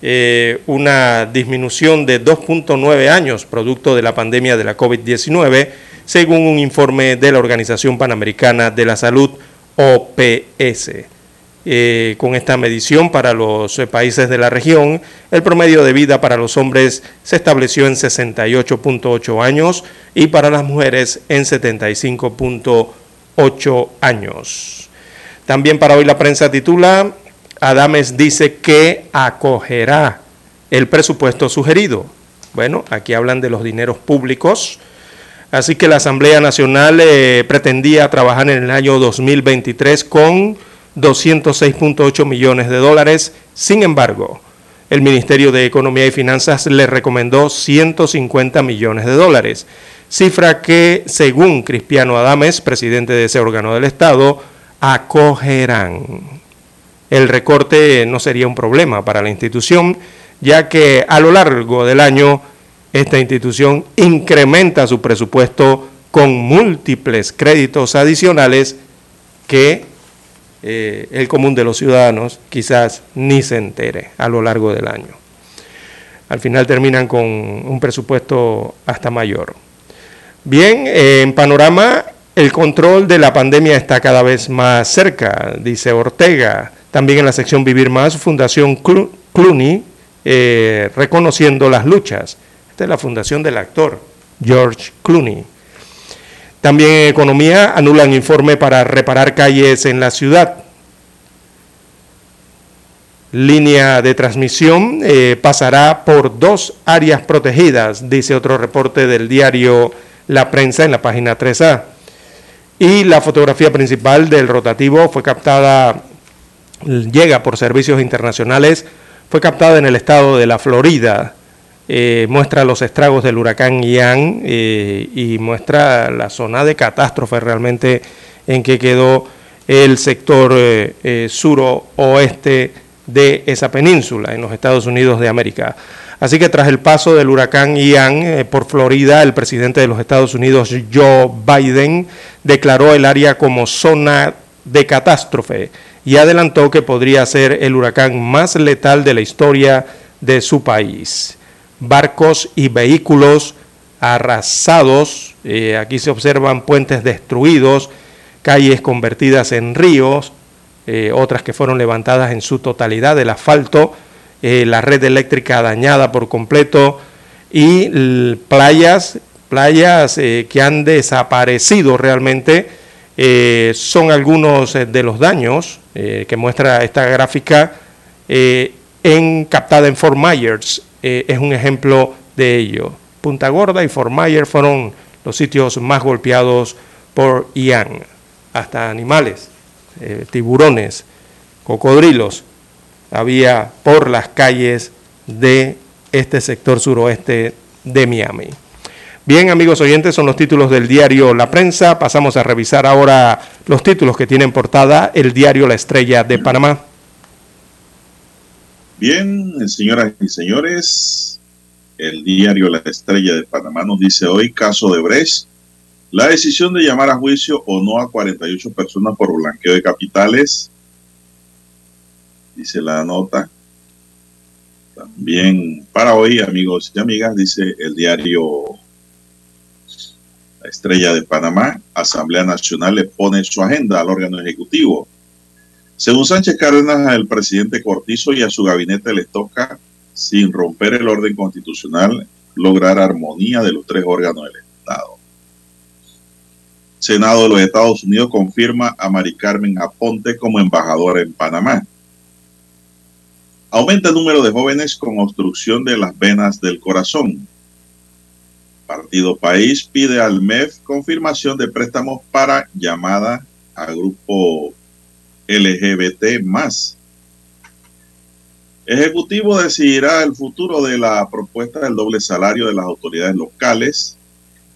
eh, una disminución de 2.9 años producto de la pandemia de la COVID-19, según un informe de la Organización Panamericana de la Salud, OPS. Eh, con esta medición para los eh, países de la región, el promedio de vida para los hombres se estableció en 68.8 años y para las mujeres en 75.8 años. También para hoy la prensa titula, Adames dice que acogerá el presupuesto sugerido. Bueno, aquí hablan de los dineros públicos. Así que la Asamblea Nacional eh, pretendía trabajar en el año 2023 con 206.8 millones de dólares. Sin embargo, el Ministerio de Economía y Finanzas le recomendó 150 millones de dólares. cifra que, según Cristiano Adames, presidente de ese órgano del Estado, acogerán. El recorte no sería un problema para la institución, ya que a lo largo del año esta institución incrementa su presupuesto con múltiples créditos adicionales que eh, el común de los ciudadanos quizás ni se entere a lo largo del año. Al final terminan con un presupuesto hasta mayor. Bien, en panorama, el control de la pandemia está cada vez más cerca, dice Ortega. También en la sección Vivir Más, Fundación Clooney, eh, reconociendo las luchas. Esta es la fundación del actor George Clooney. También en economía anulan informe para reparar calles en la ciudad. Línea de transmisión eh, pasará por dos áreas protegidas, dice otro reporte del diario La Prensa en la página 3A. Y la fotografía principal del rotativo fue captada, llega por servicios internacionales, fue captada en el estado de la Florida eh, muestra los estragos del huracán Ian eh, y muestra la zona de catástrofe realmente en que quedó el sector eh, suroeste de esa península en los Estados Unidos de América. Así que tras el paso del huracán Ian por Florida, el presidente de los Estados Unidos, Joe Biden, declaró el área como zona de catástrofe y adelantó que podría ser el huracán más letal de la historia de su país barcos y vehículos arrasados, eh, aquí se observan puentes destruidos, calles convertidas en ríos, eh, otras que fueron levantadas en su totalidad, el asfalto, eh, la red eléctrica dañada por completo y playas, playas que han desaparecido realmente, son algunos de los daños que muestra esta gráfica en, captada en Fort Myers, eh, es un ejemplo de ello. Punta Gorda y Fort Myers fueron los sitios más golpeados por Ian. Hasta animales, eh, tiburones, cocodrilos, había por las calles de este sector suroeste de Miami. Bien, amigos oyentes, son los títulos del diario La Prensa. Pasamos a revisar ahora los títulos que tienen portada el diario La Estrella de Panamá. Bien, señoras y señores, el diario La Estrella de Panamá nos dice hoy, caso de Brecht, la decisión de llamar a juicio o no a 48 personas por blanqueo de capitales, dice la nota. También para hoy, amigos y amigas, dice el diario La Estrella de Panamá, Asamblea Nacional le pone su agenda al órgano ejecutivo según Sánchez Cárdenas, al presidente Cortizo y a su gabinete les toca, sin romper el orden constitucional, lograr armonía de los tres órganos del Estado. Senado de los Estados Unidos confirma a Mari Carmen Aponte como embajadora en Panamá. Aumenta el número de jóvenes con obstrucción de las venas del corazón. Partido País pide al MEF confirmación de préstamos para llamada a grupo LGBT más. Ejecutivo decidirá el futuro de la propuesta del doble salario de las autoridades locales.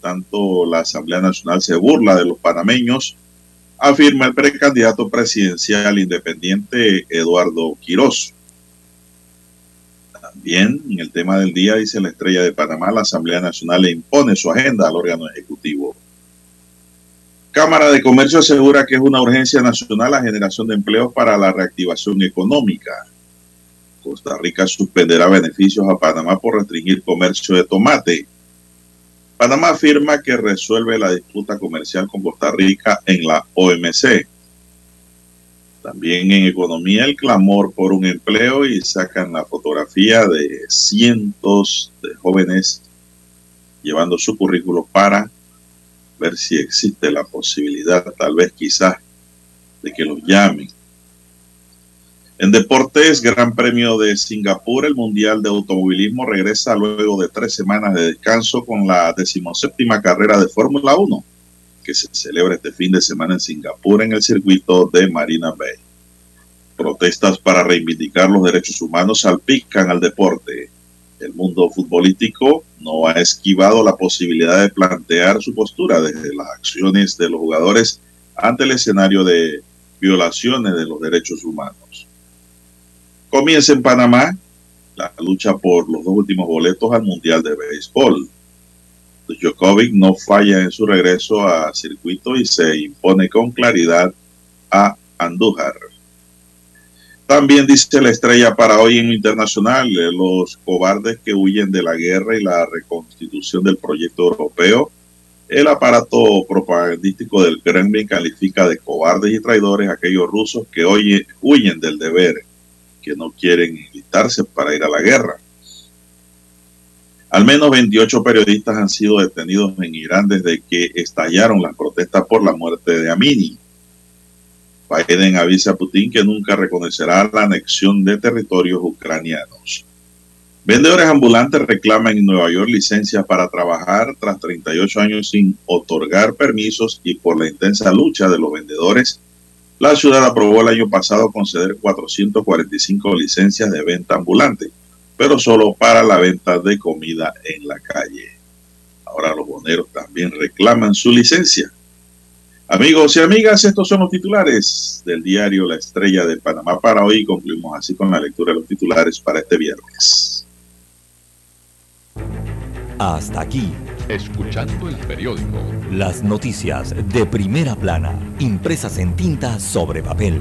Tanto la Asamblea Nacional se burla de los panameños, afirma el precandidato presidencial independiente Eduardo Quirós. También en el tema del día, dice la estrella de Panamá, la Asamblea Nacional le impone su agenda al órgano ejecutivo. Cámara de Comercio asegura que es una urgencia nacional la generación de empleos para la reactivación económica. Costa Rica suspenderá beneficios a Panamá por restringir comercio de tomate. Panamá afirma que resuelve la disputa comercial con Costa Rica en la OMC. También en economía el clamor por un empleo y sacan la fotografía de cientos de jóvenes llevando su currículo para ver si existe la posibilidad, tal vez quizás, de que los llamen. En deportes, Gran Premio de Singapur, el Mundial de Automovilismo regresa luego de tres semanas de descanso con la decimoséptima carrera de Fórmula 1, que se celebra este fin de semana en Singapur en el circuito de Marina Bay. Protestas para reivindicar los derechos humanos salpican al deporte. El mundo futbolístico no ha esquivado la posibilidad de plantear su postura desde las acciones de los jugadores ante el escenario de violaciones de los derechos humanos. Comienza en Panamá la lucha por los dos últimos boletos al Mundial de Béisbol. Djokovic no falla en su regreso a circuito y se impone con claridad a Andújar. También dice la estrella para hoy en internacional, eh, los cobardes que huyen de la guerra y la reconstitución del proyecto europeo. El aparato propagandístico del Kremlin califica de cobardes y traidores a aquellos rusos que hoy huyen del deber, que no quieren enlistarse para ir a la guerra. Al menos 28 periodistas han sido detenidos en Irán desde que estallaron las protestas por la muerte de Amini. Biden avisa a Putin que nunca reconocerá la anexión de territorios ucranianos. Vendedores ambulantes reclaman en Nueva York licencias para trabajar tras 38 años sin otorgar permisos y por la intensa lucha de los vendedores. La ciudad aprobó el año pasado conceder 445 licencias de venta ambulante, pero solo para la venta de comida en la calle. Ahora los boneros también reclaman su licencia. Amigos y amigas, estos son los titulares del diario La Estrella de Panamá para hoy. Concluimos así con la lectura de los titulares para este viernes. Hasta aquí. Escuchando el periódico. Las noticias de primera plana, impresas en tinta sobre papel.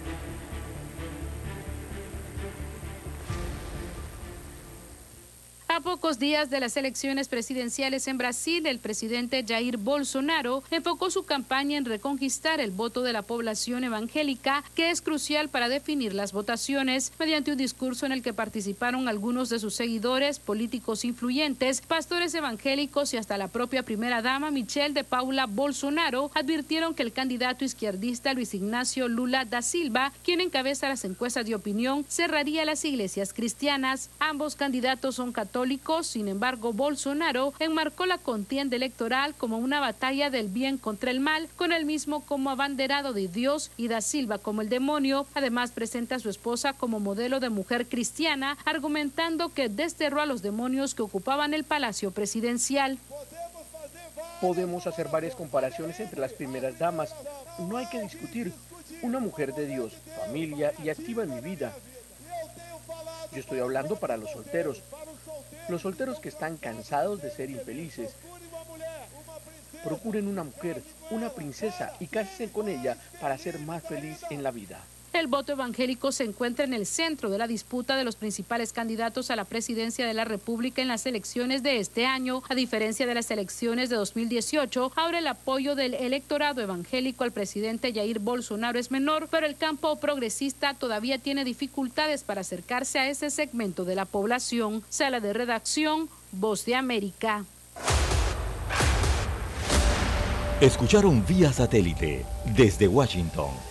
Pocos días de las elecciones presidenciales en Brasil, el presidente Jair Bolsonaro enfocó su campaña en reconquistar el voto de la población evangélica, que es crucial para definir las votaciones, mediante un discurso en el que participaron algunos de sus seguidores, políticos influyentes, pastores evangélicos y hasta la propia primera dama Michelle de Paula Bolsonaro, advirtieron que el candidato izquierdista Luis Ignacio Lula da Silva, quien encabeza las encuestas de opinión, cerraría las iglesias cristianas. Ambos candidatos son católicos sin embargo, Bolsonaro enmarcó la contienda electoral como una batalla del bien contra el mal, con el mismo como abanderado de Dios y da Silva como el demonio. Además, presenta a su esposa como modelo de mujer cristiana, argumentando que desterró a los demonios que ocupaban el palacio presidencial. Podemos hacer varias comparaciones entre las primeras damas. No hay que discutir. Una mujer de Dios, familia y activa en mi vida. Yo estoy hablando para los solteros, los solteros que están cansados de ser infelices. Procuren una mujer, una princesa y cásense con ella para ser más feliz en la vida. El voto evangélico se encuentra en el centro de la disputa de los principales candidatos a la presidencia de la República en las elecciones de este año. A diferencia de las elecciones de 2018, ahora el apoyo del electorado evangélico al presidente Jair Bolsonaro es menor, pero el campo progresista todavía tiene dificultades para acercarse a ese segmento de la población. Sala de redacción, Voz de América. Escucharon vía satélite desde Washington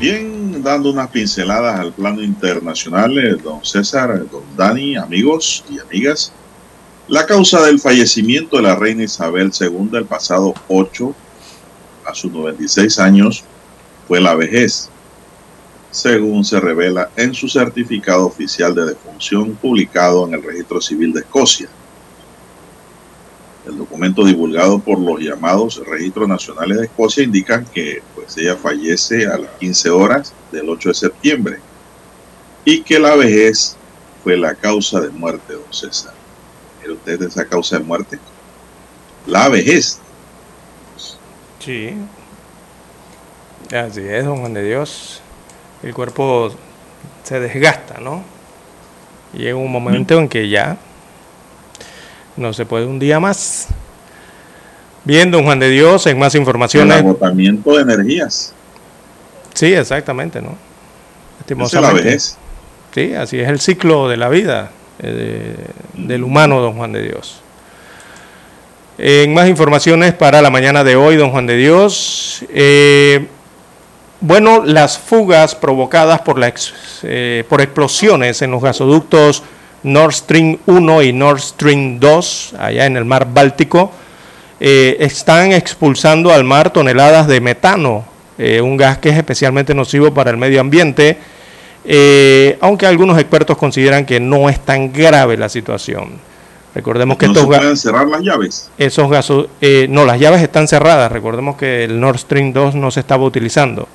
Bien, dando unas pinceladas al plano internacional, eh, don César, don Dani, amigos y amigas. La causa del fallecimiento de la reina Isabel II el pasado 8 a sus 96 años fue la vejez, según se revela en su certificado oficial de defunción publicado en el Registro Civil de Escocia. El documento divulgado por los llamados Registros Nacionales de Escocia indican que pues, ella fallece a las 15 horas del 8 de septiembre y que la vejez fue la causa de muerte, don César. ¿Mire usted esa causa de muerte? La vejez. Sí. Así es, don Juan de Dios. El cuerpo se desgasta, ¿no? Llega un momento en que ya no se puede un día más. Bien, don Juan de Dios, en más informaciones. El agotamiento de energías. Sí, exactamente, ¿no? Es. Sí, así es el ciclo de la vida eh, de- del humano, don Juan de Dios. En más informaciones para la mañana de hoy, don Juan de Dios. eh, bueno, las fugas provocadas por, la ex- eh, por explosiones en los gasoductos Nord Stream 1 y Nord Stream 2, allá en el mar Báltico, eh, están expulsando al mar toneladas de metano, eh, un gas que es especialmente nocivo para el medio ambiente, eh, aunque algunos expertos consideran que no es tan grave la situación. Recordemos que no se estos ga- pueden cerrar las llaves. esos gasos, eh, no, las llaves están cerradas. Recordemos que el Nord Stream 2 no se estaba utilizando.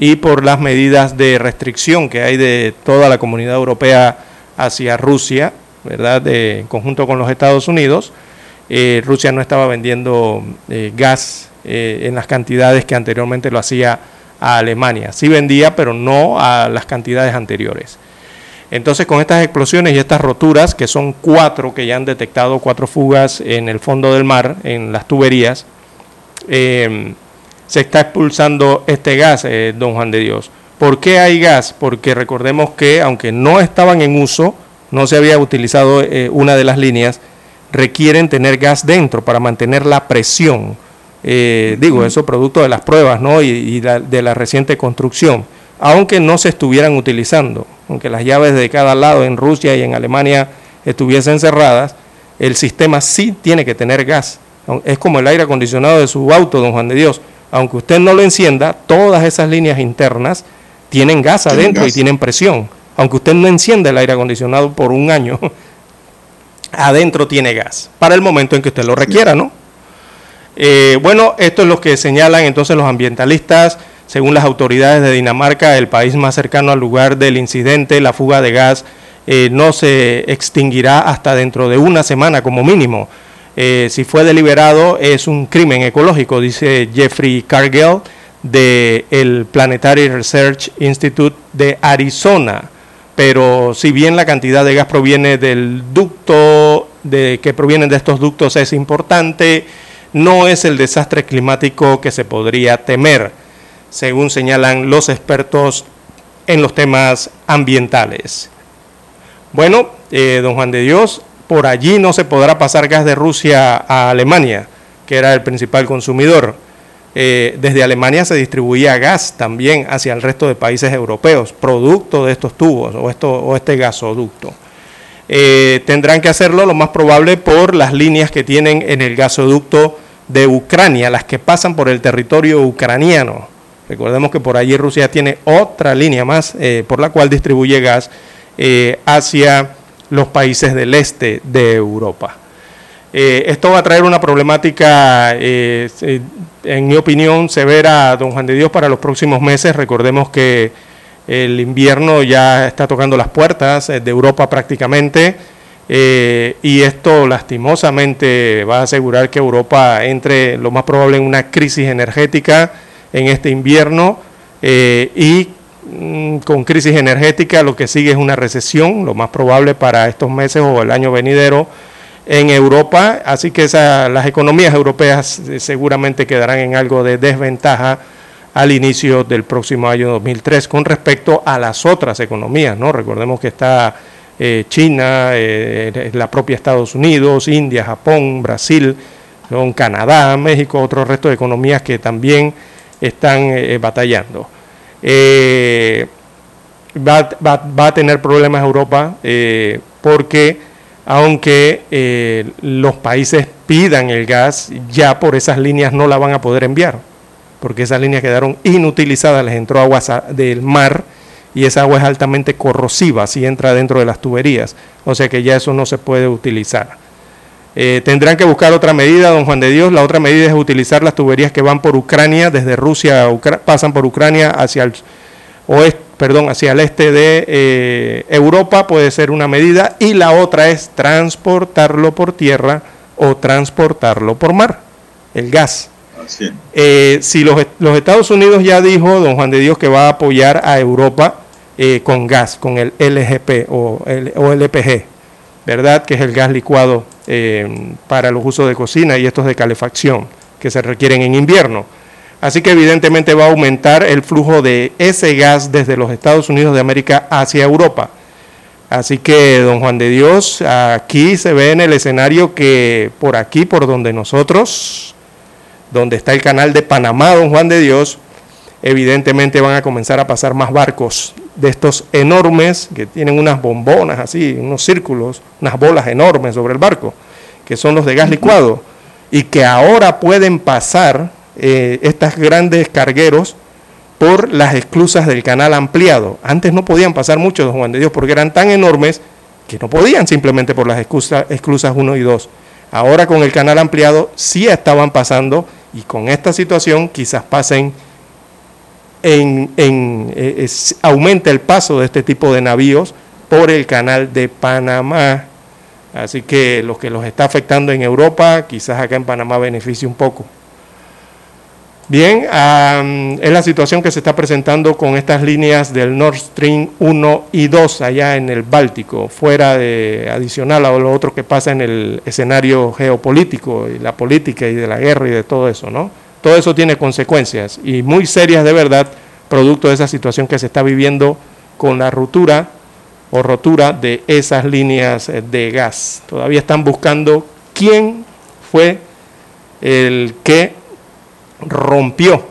Y por las medidas de restricción que hay de toda la comunidad europea hacia Rusia, ¿verdad? En conjunto con los Estados Unidos, eh, Rusia no estaba vendiendo eh, gas eh, en las cantidades que anteriormente lo hacía a Alemania. Sí vendía, pero no a las cantidades anteriores. Entonces, con estas explosiones y estas roturas, que son cuatro que ya han detectado, cuatro fugas en el fondo del mar, en las tuberías, se está expulsando este gas, don Juan de Dios. ¿Por qué hay gas? Porque recordemos que, aunque no estaban en uso, no se había utilizado eh, una de las líneas, requieren tener gas dentro para mantener la presión. Eh, digo, eso producto de las pruebas ¿no? y, y de la reciente construcción, aunque no se estuvieran utilizando, aunque las llaves de cada lado en Rusia y en Alemania estuviesen cerradas, el sistema sí tiene que tener gas. Es como el aire acondicionado de su auto, don Juan de Dios. Aunque usted no lo encienda, todas esas líneas internas tienen gas Tienen adentro y tienen presión. Aunque usted no encienda el aire acondicionado por un año, adentro tiene gas para el momento en que usted lo requiera, ¿no? Eh, bueno, esto es lo que señalan entonces los ambientalistas. Según las autoridades de Dinamarca, el país más cercano al lugar del incidente, la fuga de gas eh, no se extinguirá hasta dentro de una semana como mínimo. Eh, si fue deliberado, es un crimen ecológico, dice Jeffrey Cargill del Planetary Research Institute de Arizona. Pero si bien la cantidad de gas proviene del ducto, de, que provienen de estos ductos es importante, no es el desastre climático que se podría temer, según señalan los expertos en los temas ambientales. Bueno, eh, don Juan de Dios, por allí no se podrá pasar gas de Rusia a Alemania, que era el principal consumidor. Eh, desde Alemania se distribuía gas también hacia el resto de países europeos, producto de estos tubos o, esto, o este gasoducto. Eh, tendrán que hacerlo lo más probable por las líneas que tienen en el gasoducto de Ucrania, las que pasan por el territorio ucraniano. Recordemos que por allí Rusia tiene otra línea más eh, por la cual distribuye gas eh, hacia los países del este de Europa. Eh, esto va a traer una problemática, eh, en mi opinión, severa, don Juan de Dios, para los próximos meses. Recordemos que el invierno ya está tocando las puertas de Europa prácticamente. y esto lastimosamente va a asegurar que Europa entre lo más probable en una crisis energética en este invierno y Mm, con crisis energética, lo que sigue es una recesión, lo más probable para estos meses o el año venidero en Europa, así que las economías europeas eh, seguramente quedarán en algo de desventaja al inicio del próximo año 2003 con respecto a las otras economías, ¿no? Recordemos que está eh, China, eh, la propia Estados Unidos, India, Japón, Brasil, Canadá, México, otro resto de economías que también están batallando eh, va, va, a tener problemas Europa porque aunque eh, los países pidan el gas, ya por esas líneas no la van a poder enviar, porque esas líneas quedaron inutilizadas, les entró agua del mar y esa agua es altamente corrosiva si entra dentro de las tuberías, o sea que ya eso no se puede utilizar. Eh, tendrán que buscar otra medida, don Juan de Dios. La otra medida es utilizar las tuberías que van por Ucrania, desde Rusia pasan por Ucrania hacia el oeste, perdón, hacia el este de eh, Europa, puede ser una medida. Y la otra es transportarlo por tierra o transportarlo por mar, el gas. Eh, si los, Estados Unidos ya dijo, don Juan de Dios, que va a apoyar a Europa con gas, con el LGP o, el, o LPG, ¿verdad? Que es el gas licuado eh, para los usos de cocina y estos de calefacción que se requieren en invierno. Así que evidentemente va a aumentar el flujo de ese gas desde los Estados Unidos de América hacia Europa. Así que, don Juan de Dios, aquí se ve en el escenario que por aquí, por donde nosotros, donde está el canal de Panamá, don Juan de Dios, evidentemente van a comenzar a pasar más barcos de estos enormes, que tienen unas bombonas así, unos círculos, unas bolas enormes sobre el barco, que son los de gas licuado, y que ahora pueden pasar eh, estas grandes cargueros por las esclusas del canal ampliado. Antes no podían pasar muchos, Juan de Dios, porque eran tan enormes que no podían simplemente por las esclusas, esclusas 1 y 2. Ahora con el canal ampliado sí estaban pasando y con esta situación quizás pasen en, eh, aumenta el paso de este tipo de navíos por el canal de Panamá. Así que lo que los está afectando en Europa, quizás acá en Panamá beneficie un poco. Bien, es la situación que se está presentando con estas líneas del Nord Stream 1 y 2 allá en el Báltico, fuera de adicional a lo otro que pasa en el escenario geopolítico y la política y de la guerra y de todo eso, ¿no? Todo eso tiene consecuencias y muy serias de verdad, producto de esa situación que se está viviendo con la ruptura o rotura de esas líneas de gas. Todavía están buscando quién fue el que rompió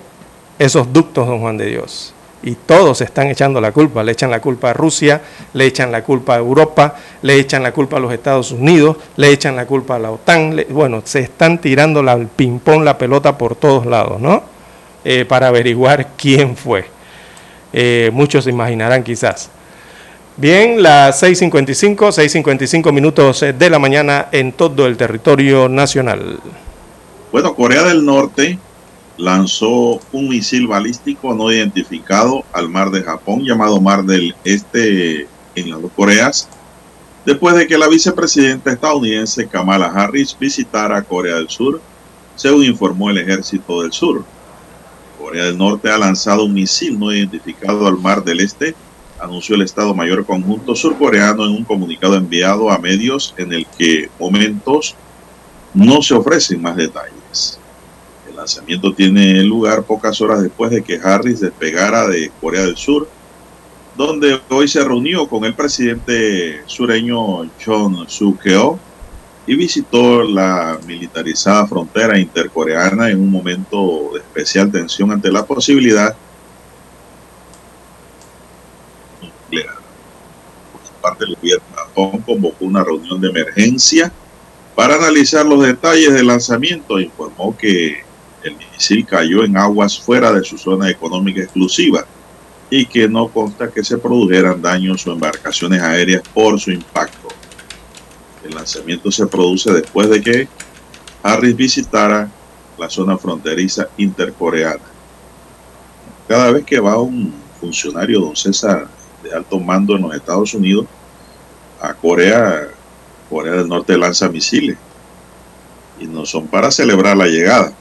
esos ductos, don Juan de Dios y todos están echando la culpa. Le echan la culpa a Rusia, le echan la culpa a Europa, le echan la culpa a los Estados Unidos, le echan la culpa a la OTAN. bueno, se están tirando la, el ping-pong, la pelota por todos lados, ¿no? Eh, para averiguar quién fue. Eh, muchos se imaginarán quizás. Bien, las 6.55, 6.55 minutos de la mañana en todo el territorio nacional. Bueno, Corea del Norte lanzó un misil balístico no identificado al mar de Japón, llamado Mar del Este en las dos Coreas, después de que la vicepresidenta estadounidense Kamala Harris visitara Corea del Sur, según informó el ejército del sur. Corea del Norte ha lanzado un misil no identificado al Mar del Este, anunció el Estado Mayor Conjunto surcoreano en un comunicado enviado a medios en el que momentos no se ofrecen más detalles lanzamiento tiene lugar pocas horas después de que Harris despegara de Corea del Sur, donde hoy se reunió con el presidente sureño Chon Suk-keo y visitó la militarizada frontera intercoreana en un momento de especial tensión ante la posibilidad nuclear. Por su parte, el gobierno de Japón convocó una reunión de emergencia para analizar los detalles del lanzamiento. Informó que el misil cayó en aguas fuera de su zona económica exclusiva y que no consta que se produjeran daños o embarcaciones aéreas por su impacto. El lanzamiento se produce después de que Harris visitara la zona fronteriza intercoreana. Cada vez que va un funcionario, don César, de alto mando en los Estados Unidos, a Corea, Corea del Norte lanza misiles. Y no son para celebrar la llegada.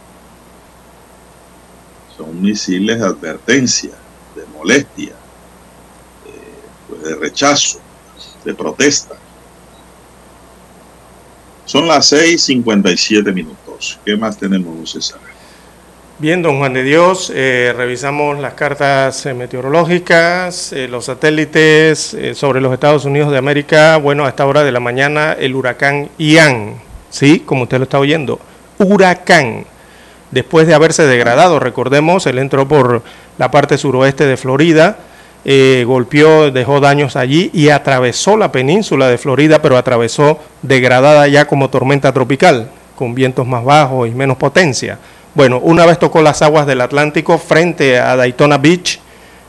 Son misiles de advertencia, de molestia, pues de rechazo, de protesta. Son las 6:57 minutos. ¿Qué más tenemos, César? Bien, don Juan de Dios, eh, revisamos las cartas eh, meteorológicas, eh, los satélites sobre los Estados Unidos de América. Bueno, a esta hora de la mañana el huracán Ian, ¿sí? Como usted lo está oyendo, huracán. Después de haberse degradado, recordemos, él entró por la parte suroeste de Florida, eh, golpeó, dejó daños allí y atravesó la península de Florida, pero atravesó degradada ya como tormenta tropical, con vientos más bajos y menos potencia. Bueno, una vez tocó las aguas del Atlántico frente a Daytona Beach,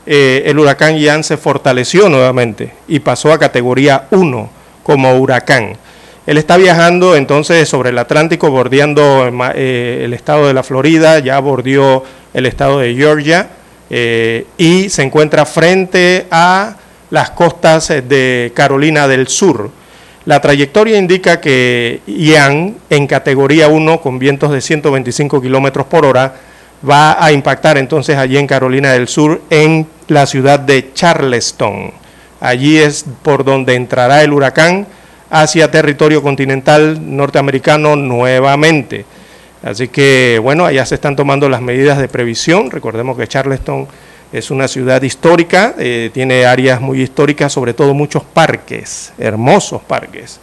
eh, el huracán Ian se fortaleció nuevamente y pasó a categoría 1 como huracán. Él está viajando entonces sobre el Atlántico, bordeando eh, el estado de la Florida, ya bordeó el estado de Georgia eh, y se encuentra frente a las costas de Carolina del Sur. La trayectoria indica que Ian, en categoría 1, con vientos de 125 kilómetros por hora, va a impactar entonces allí en Carolina del Sur, en la ciudad de Charleston. Allí es por donde entrará el huracán hacia territorio continental norteamericano nuevamente. Así que, bueno, allá se están tomando las medidas de previsión. Recordemos que Charleston es una ciudad histórica, eh, tiene áreas muy históricas, sobre todo muchos parques, hermosos parques.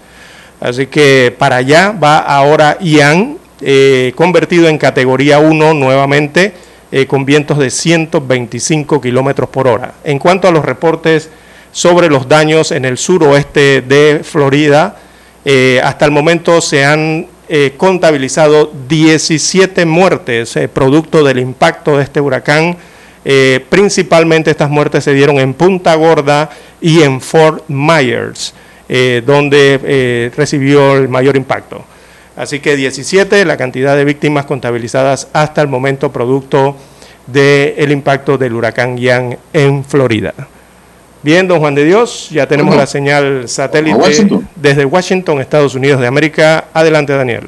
Así que para allá va ahora Ian, eh, convertido en categoría 1 nuevamente, eh, con vientos de 125 kilómetros por hora. En cuanto a los reportes sobre los daños en el suroeste de Florida, eh, hasta el momento se han eh, contabilizado 17 muertes eh, producto del impacto de este huracán. Principalmente estas muertes se dieron en Punta Gorda y en Fort Myers, donde recibió el mayor impacto. Así que 17 la cantidad de víctimas contabilizadas hasta el momento producto del impacto del huracán Ian en Florida. Bien, don Juan de Dios, ya tenemos Bueno. la señal satélite Washington. desde Washington, Estados Unidos de América. Adelante, Daniel.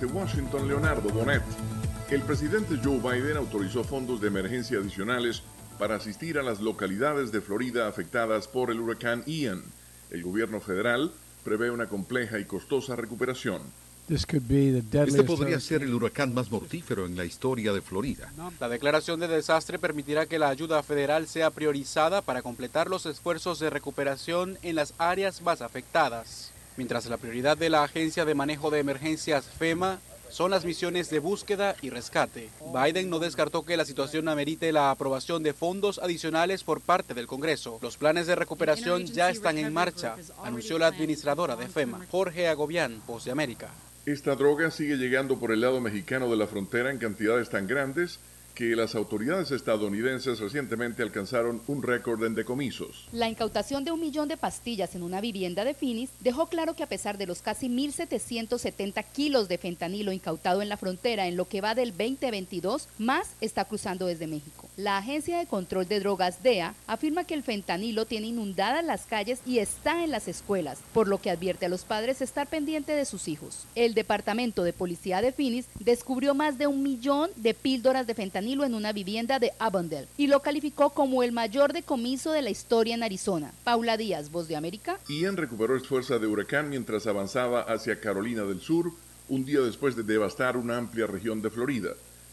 Desde Washington, Leonardo Bonet. El presidente Joe Biden autorizó fondos de emergencia adicionales para asistir a las localidades de Florida afectadas por el huracán Ian. El gobierno federal prevé una compleja y costosa recuperación. Este podría ser el huracán más mortífero en la historia de Florida. La declaración de desastre permitirá que la ayuda federal sea priorizada para completar los esfuerzos de recuperación en las áreas más afectadas, mientras la prioridad de la Agencia de Manejo de Emergencias FEMA son las misiones de búsqueda y rescate. Biden no descartó que la situación amerite la aprobación de fondos adicionales por parte del Congreso. Los planes de recuperación ya están en marcha, anunció la administradora de FEMA, Jorge Agobián, Voz de América. Esta droga sigue llegando por el lado mexicano de la frontera en cantidades tan grandes que las autoridades estadounidenses recientemente alcanzaron un récord en decomisos. La incautación de un millón de pastillas en una vivienda de Phoenix dejó claro que a pesar de los casi 1.770 kilos de fentanilo incautado en la frontera en lo que va del 2022, más está cruzando desde México. La Agencia de Control de Drogas DEA afirma que el fentanilo tiene inundadas las calles y está en las escuelas, por lo que advierte a los padres estar pendiente de sus hijos. El Departamento de Policía de Phoenix descubrió más de un millón de píldoras de fentanilo en una vivienda de Avondale y lo calificó como el mayor decomiso de la historia en Arizona. Paula Díaz, Voz de América. Ian recuperó fuerza de huracán mientras avanzaba hacia Carolina del Sur, un día después de devastar una amplia región de Florida.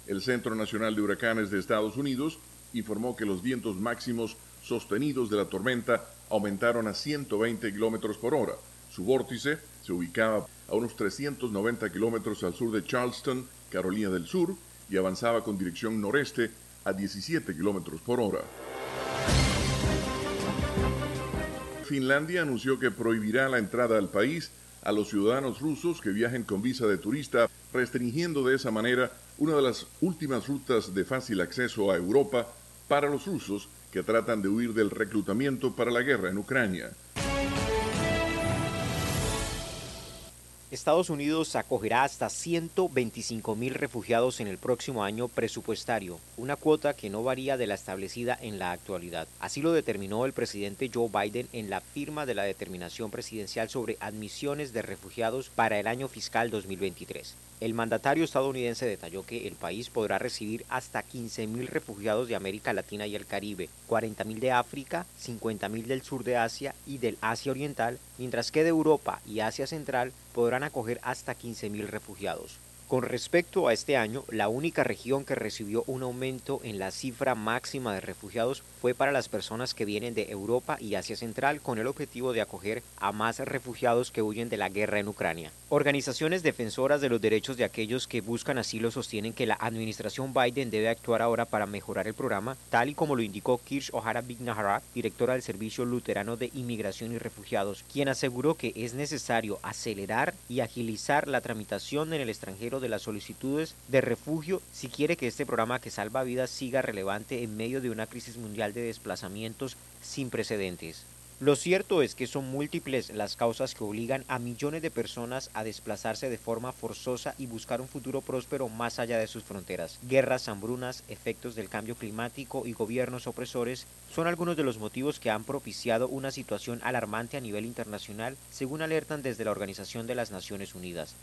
El Centro Nacional de Huracanes de Estados Unidos informó que los vientos máximos sostenidos de la tormenta aumentaron a 120 kilómetros por hora. Su vórtice se ubicaba a unos 390 kilómetros al sur de Charleston, Carolina del Sur, y avanzaba con dirección noreste a 17 kilómetros por hora. Finlandia anunció que prohibirá la entrada al país a los ciudadanos rusos que viajen con visa de turista, restringiendo de esa manera una de las últimas rutas de fácil acceso a Europa para los rusos que tratan de huir del reclutamiento para la guerra en Ucrania. Estados Unidos acogerá hasta 125 mil refugiados en el próximo año presupuestario, una cuota que no varía de la establecida en la actualidad. Así lo determinó el presidente Joe Biden en la firma de la determinación presidencial sobre admisiones de refugiados para el año fiscal 2023. El mandatario estadounidense detalló que el país podrá recibir hasta 15.000 refugiados de América Latina y el Caribe, 40.000 de África, 50.000 del sur de Asia y del Asia Oriental, mientras que de Europa y Asia Central podrán acoger hasta 15.000 refugiados. Con respecto a este año, la única región que recibió un aumento en la cifra máxima de refugiados fue para las personas que vienen de Europa y Asia Central con el objetivo de acoger a más refugiados que huyen de la guerra en Ucrania. Organizaciones defensoras de los derechos de aquellos que buscan asilo sostienen que la administración Biden debe actuar ahora para mejorar el programa, tal y como lo indicó Kirsch O'Hara Bignahara, directora del Servicio Luterano de Inmigración y Refugiados, quien aseguró que es necesario acelerar y agilizar la tramitación en el extranjero de las solicitudes de refugio si quiere que este programa que salva vidas siga relevante en medio de una crisis mundial de desplazamientos sin precedentes. Lo cierto es que son múltiples las causas que obligan a millones de personas a desplazarse de forma forzosa y buscar un futuro próspero más allá de sus fronteras. Guerras, hambrunas, efectos del cambio climático y gobiernos opresores son algunos de los motivos que han propiciado una situación alarmante a nivel internacional, según alertan desde la Organización de las Naciones Unidas.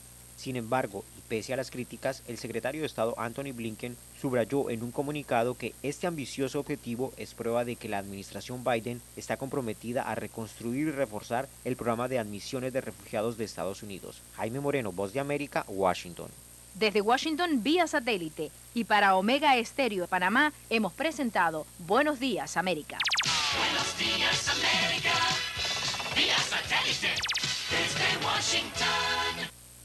Sin embargo, y pese a las críticas, el secretario de Estado Anthony Blinken subrayó en un comunicado que este ambicioso objetivo es prueba de que la administración Biden está comprometida a reconstruir y reforzar el programa de admisiones de refugiados de Estados Unidos. Jaime Moreno, Voz de América, Washington. Desde Washington vía satélite y para Omega Estéreo de Panamá hemos presentado Buenos Días América. Buenos días América, vía satélite desde Washington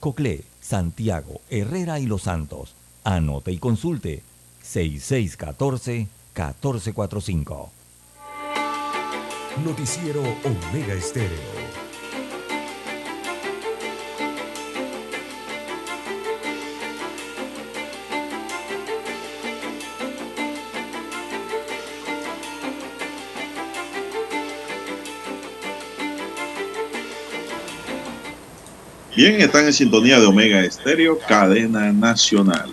Coclé, Santiago, Herrera y Los Santos. Anote y consulte 6614-1445. Noticiero Omega Estéreo. Bien, están en sintonía de Omega Estéreo, cadena nacional.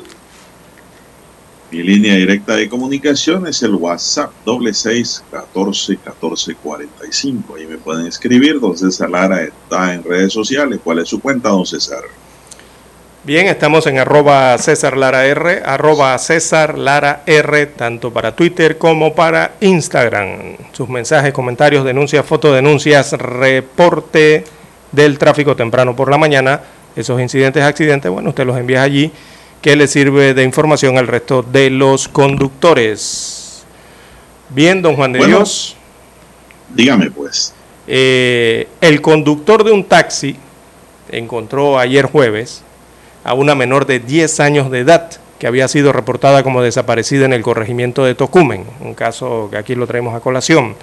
Mi línea directa de comunicación es el WhatsApp doble seis catorce catorce cuarenta y cinco. Ahí me pueden escribir. Don César Lara está en redes sociales. ¿Cuál es su cuenta, don César? Bien, estamos en arroba César Lara R, arroba César Lara R, tanto para Twitter como para Instagram. Sus mensajes, comentarios, denuncias, fotodenuncias, reporte del tráfico temprano por la mañana, esos incidentes, accidentes, bueno, usted los envía allí, que le sirve de información al resto de los conductores. Bien, don Juan de Dios. Dígame pues. Eh, el conductor de un taxi encontró ayer jueves a una menor de 10 años de edad que había sido reportada como desaparecida en el corregimiento de Tocumen, un caso que aquí lo traemos a colación.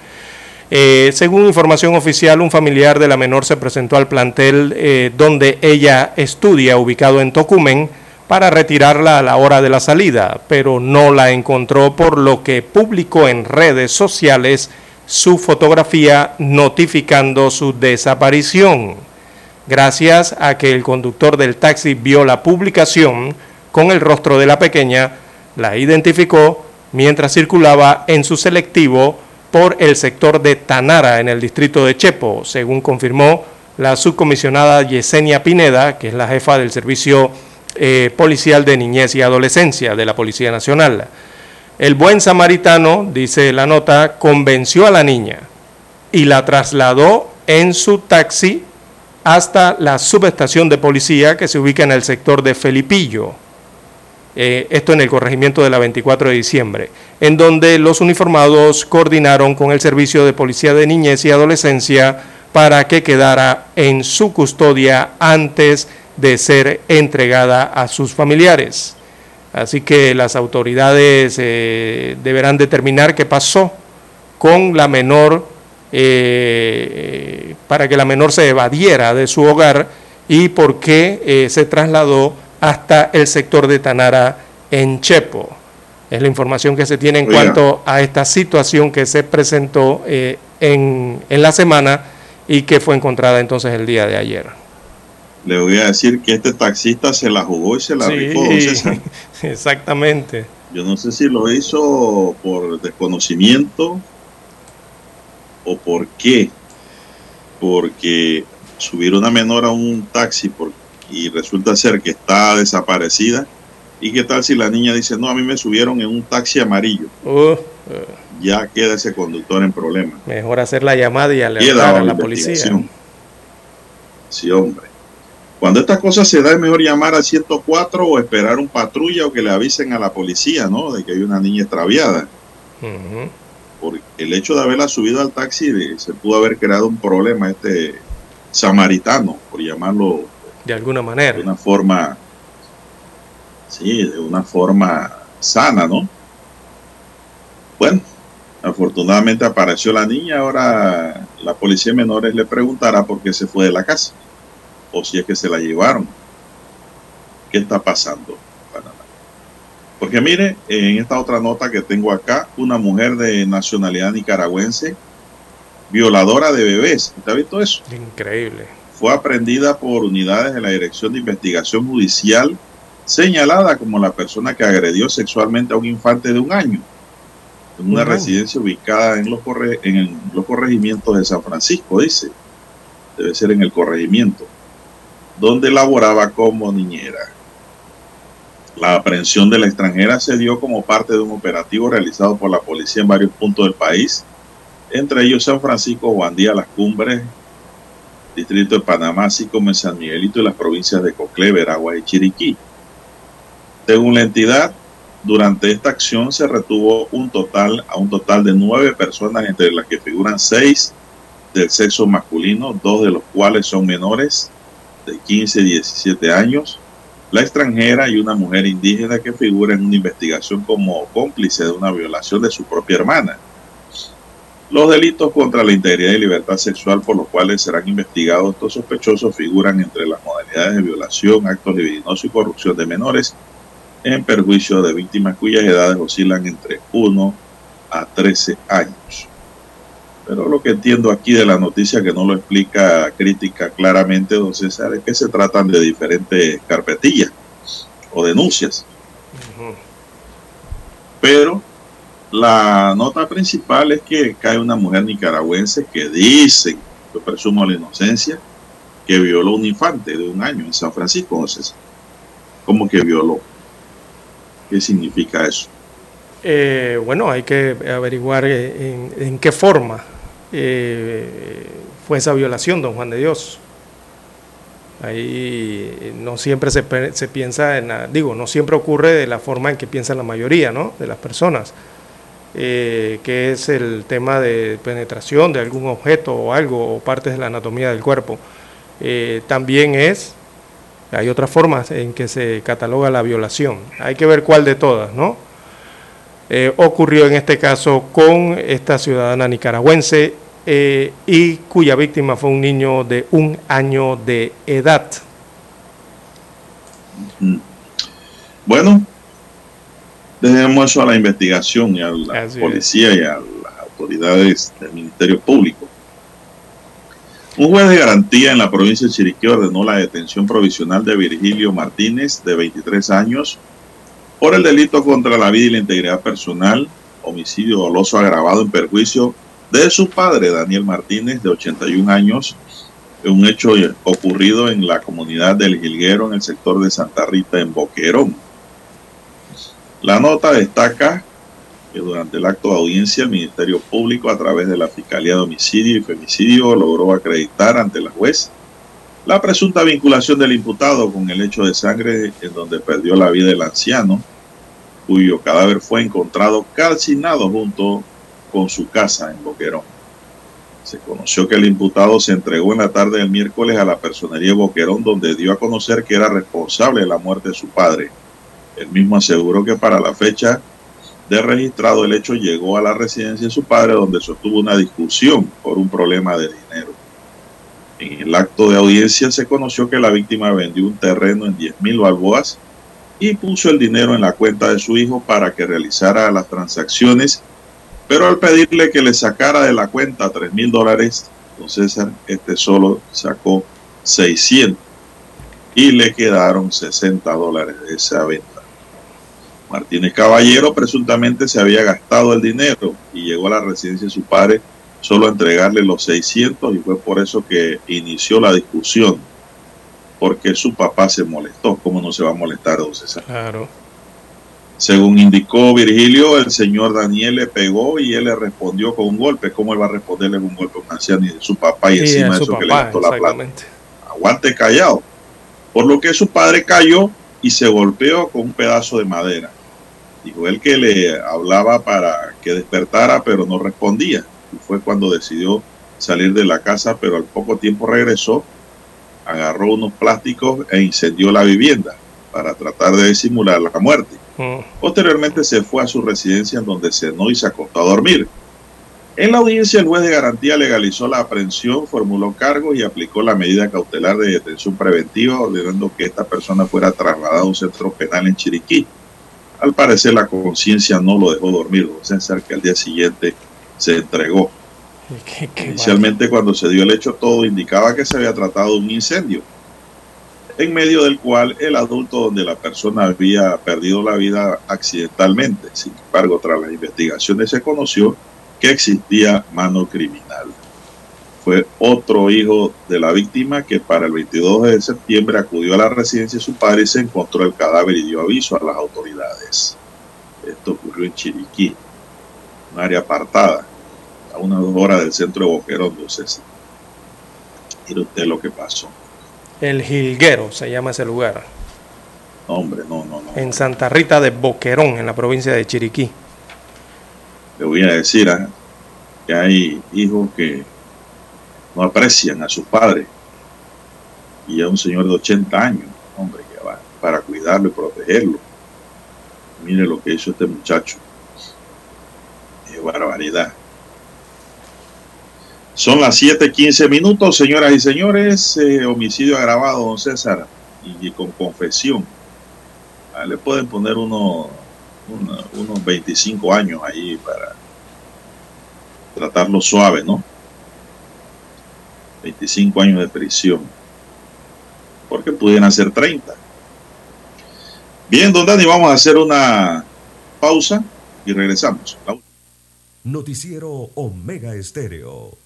Eh, según información oficial, un familiar de la menor se presentó al plantel eh, donde ella estudia, ubicado en Tocumen, para retirarla a la hora de la salida, pero no la encontró por lo que publicó en redes sociales su fotografía notificando su desaparición. Gracias a que el conductor del taxi vio la publicación con el rostro de la pequeña, la identificó mientras circulaba en su selectivo por el sector de Tanara en el distrito de Chepo, según confirmó la subcomisionada Yesenia Pineda, que es la jefa del servicio eh, policial de niñez y adolescencia de la Policía Nacional. El buen samaritano, dice la nota, convenció a la niña y la trasladó en su taxi hasta la subestación de policía que se ubica en el sector de Felipillo. Eh, esto en el corregimiento de la 24 de diciembre, en donde los uniformados coordinaron con el Servicio de Policía de Niñez y Adolescencia para que quedara en su custodia antes de ser entregada a sus familiares. Así que las autoridades eh, deberán determinar qué pasó con la menor eh, para que la menor se evadiera de su hogar y por qué se trasladó hasta el sector de Tanara en Chepo. Es la información que se tiene en cuanto a esta situación que se presentó en, en la semana y que fue encontrada entonces el día de ayer le voy a decir que este taxista se la jugó y se la rifó. Exactamente. Yo no sé si lo hizo por desconocimiento o por qué. Porque subir una menor a un taxi por, y resulta ser que está desaparecida. ¿Y qué tal si la niña dice, no, a mí me subieron en un taxi amarillo? Uh, ya queda ese conductor en problema. Mejor hacer la llamada y alertar a la policía. Sí, hombre. Cuando estas cosas se da es mejor llamar al 104 o esperar un patrulla o que le avisen a la policía, ¿no? De que hay una niña extraviada. Por el hecho de haberla subido al taxi se pudo haber creado un problema este samaritano, por llamarlo de alguna manera. De una forma, sí, de una forma sana, ¿no? Bueno, afortunadamente apareció la niña, ahora la policía de menores le preguntará por qué se fue de la casa o si es que se la llevaron. ¿Qué está pasando Porque mire, en esta otra nota que tengo acá, una mujer de nacionalidad nicaragüense, violadora de bebés. ¿Usted ha visto eso? Increíble. Fue aprendida por unidades de la Dirección de Investigación Judicial, señalada como la persona que agredió sexualmente a un infante de un año en una residencia ubicada en los, en los corregimientos de San Francisco, dice. Debe ser en el corregimiento donde laboraba como niñera. La aprehensión de la extranjera se dio como parte de un operativo realizado por la policía en varios puntos del país, entre ellos San Francisco, Guandía, Las Cumbres, Distrito de Panamá, así como en San Miguelito y las provincias de Coclé, Veragua y Chiriquí. Según la entidad, durante esta acción se retuvo un total a un total de nueve personas, entre las que figuran seis del sexo masculino, dos de los cuales son menores de 15 y 17 años, la extranjera y una mujer indígena que figura en una investigación como cómplice de una violación de su propia hermana. Los delitos contra la integridad y libertad sexual por los cuales serán investigados estos sospechosos figuran entre las modalidades de violación, actos libidinosos y corrupción de menores en perjuicio de víctimas cuyas edades oscilan entre 1 a 13 años. Pero lo que entiendo aquí de la noticia que no lo explica crítica claramente, don César, es que se tratan de diferentes carpetillas o denuncias. Pero la nota principal es que cae una mujer nicaragüense que dice, yo presumo la inocencia, que violó un infante de un año en San Francisco, César. ¿Cómo que violó? ¿Qué significa eso? Eh, bueno, hay que averiguar en, en qué forma eh, fue esa violación, don Juan de Dios. Ahí no siempre se, piensa en, digo, no siempre ocurre de la forma en que piensa la mayoría ¿no? de las personas, eh, que es el tema de penetración de algún objeto o algo, o partes de la anatomía del cuerpo. Eh, también es, hay otras formas en que se cataloga la violación. Hay que ver cuál de todas, ¿no? Eh, ocurrió en este caso con esta ciudadana nicaragüense y cuya víctima fue un niño de un año de edad. Bueno, dejemos eso a la investigación y a la policía y a las autoridades del Ministerio Público. Un juez de garantía en la provincia de Chiriquí ordenó la detención provisional de Virgilio Martínez, de 23 años, por el delito contra la vida y la integridad personal, homicidio doloso agravado en perjuicio de su padre, Daniel Martínez, de 81 años, un hecho ocurrido en la comunidad del Gilguero, en el sector de Santa Rita, en Boquerón. La nota destaca que durante el acto de audiencia el Ministerio Público, a través de la Fiscalía de Homicidio y Femicidio, logró acreditar ante la juez la presunta vinculación del imputado con el hecho de sangre en donde perdió la vida el anciano, cuyo cadáver fue encontrado calcinado junto con su casa en Boquerón. Se conoció que el imputado se entregó en la tarde del miércoles a la personería de Boquerón, donde dio a conocer que era responsable de la muerte de su padre. El mismo aseguró que para la fecha de registrado el hecho llegó a la residencia de su padre, donde sostuvo una discusión por un problema de dinero. En el acto de audiencia se conoció que la víctima vendió un terreno en 10 mil balboas y puso el dinero en la cuenta de su hijo para que realizara las transacciones, pero al pedirle que le sacara de la cuenta 3 mil dólares, don César, este solo sacó 600 y le quedaron 60 dólares de esa venta. Martínez Caballero presuntamente se había gastado el dinero y llegó a la residencia de su padre solo a entregarle los 600 y fue por eso que inició la discusión, porque su papá se molestó. ¿Cómo no se va a molestar, don César? Claro. Según indicó Virgilio, el señor Daniel le pegó y él le respondió con un golpe. ¿Cómo él va a responderle con un golpe a un anciano y de su papá y Sí, encima de eso que le gastó la plata? Aguante callado. Por lo que su padre cayó y se golpeó con un pedazo de madera. Dijo él que le hablaba para que despertara, pero no respondía. Y fue cuando decidió salir de la casa, pero al poco tiempo regresó, agarró unos plásticos e incendió la vivienda para tratar de disimular la muerte. Posteriormente se fue a su residencia en donde cenó y se acostó a dormir. En la audiencia, el juez de garantía legalizó la aprehensión, formuló cargos y aplicó la medida cautelar de detención preventiva, ordenando que esta persona fuera trasladada a un centro penal en Chiriquí. Al parecer, la conciencia no lo dejó dormir, don César, que al día siguiente se entregó. Qué- qué Inicialmente, cuando se dio el hecho, todo indicaba que se había tratado de un incendio, en medio del cual el adulto donde la persona había perdido la vida accidentalmente. Sin embargo, tras las investigaciones se conoció que existía mano criminal. Fue otro hijo de la víctima que para el 22 de septiembre acudió a la residencia de su padre y se encontró el cadáver y dio aviso a las autoridades. Esto ocurrió en Chiriquí, un área apartada, a unas dos horas del centro de Boquerón, entonces. Mire usted lo que pasó. El Jilguero se llama ese lugar. No, hombre, no, no, no. En Santa Rita de Boquerón, en la provincia de Chiriquí. Le voy a decir que hay hijos que no aprecian a sus padres. Y a un señor de 80 años, hombre, que va para cuidarlo y protegerlo. Mire lo que hizo este muchacho. Qué barbaridad. Son las 7:15 minutos, señoras y señores. eh, homicidio agravado, don César, y, y con confesión. Ah, le pueden poner uno, unos 25 años ahí para tratarlo suave, ¿no? 25 años de prisión. Porque pudieran ser 30. Bien, don Dani, vamos a hacer una pausa y regresamos. Noticiero Omega Estéreo.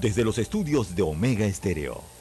Desde los estudios de Omega Estéreo,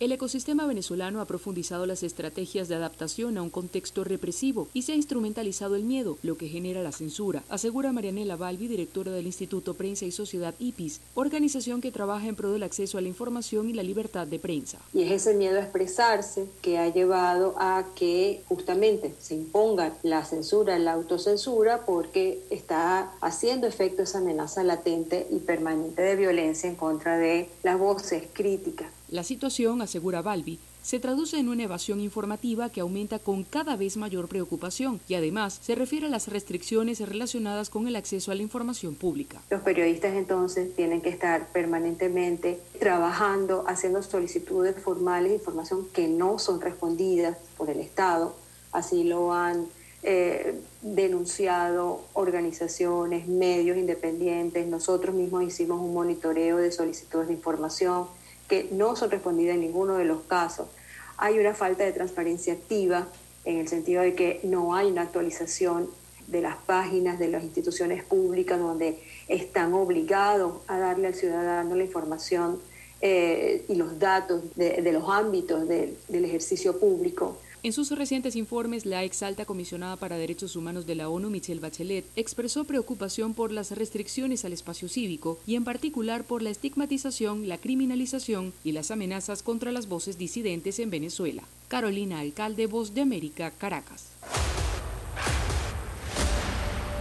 El ecosistema venezolano ha profundizado las estrategias de adaptación a un contexto represivo y se ha instrumentalizado el miedo, lo que genera la censura, asegura Marianela Balbi, directora del Instituto Prensa y Sociedad IPIS, organización que trabaja en pro del acceso a la información y la libertad de prensa. Y es ese miedo a expresarse que ha llevado a que justamente se imponga la censura, la autocensura, porque está haciendo efecto esa amenaza latente y permanente de violencia en contra de las voces críticas. La situación, asegura Balbi, se traduce en una evasión informativa que aumenta con cada vez mayor preocupación y además se refiere a las restricciones relacionadas con el acceso a la información pública. Los periodistas entonces tienen que estar permanentemente trabajando, haciendo solicitudes formales de información que no son respondidas por el Estado. Así lo han eh, denunciado organizaciones, medios independientes. Nosotros mismos hicimos un monitoreo de solicitudes de información que no son respondidas en ninguno de los casos. Hay una falta de transparencia activa en el sentido de que no hay una actualización de las páginas de las instituciones públicas donde están obligados a darle al ciudadano la información eh, y los datos de, los ámbitos del ejercicio público. En sus recientes informes, la ex alta comisionada para Derechos Humanos de la ONU, Michelle Bachelet, expresó preocupación por las restricciones al espacio cívico y en particular por la estigmatización, la criminalización y las amenazas contra las voces disidentes en Venezuela. Carolina Alcalde, Voz de América, Caracas.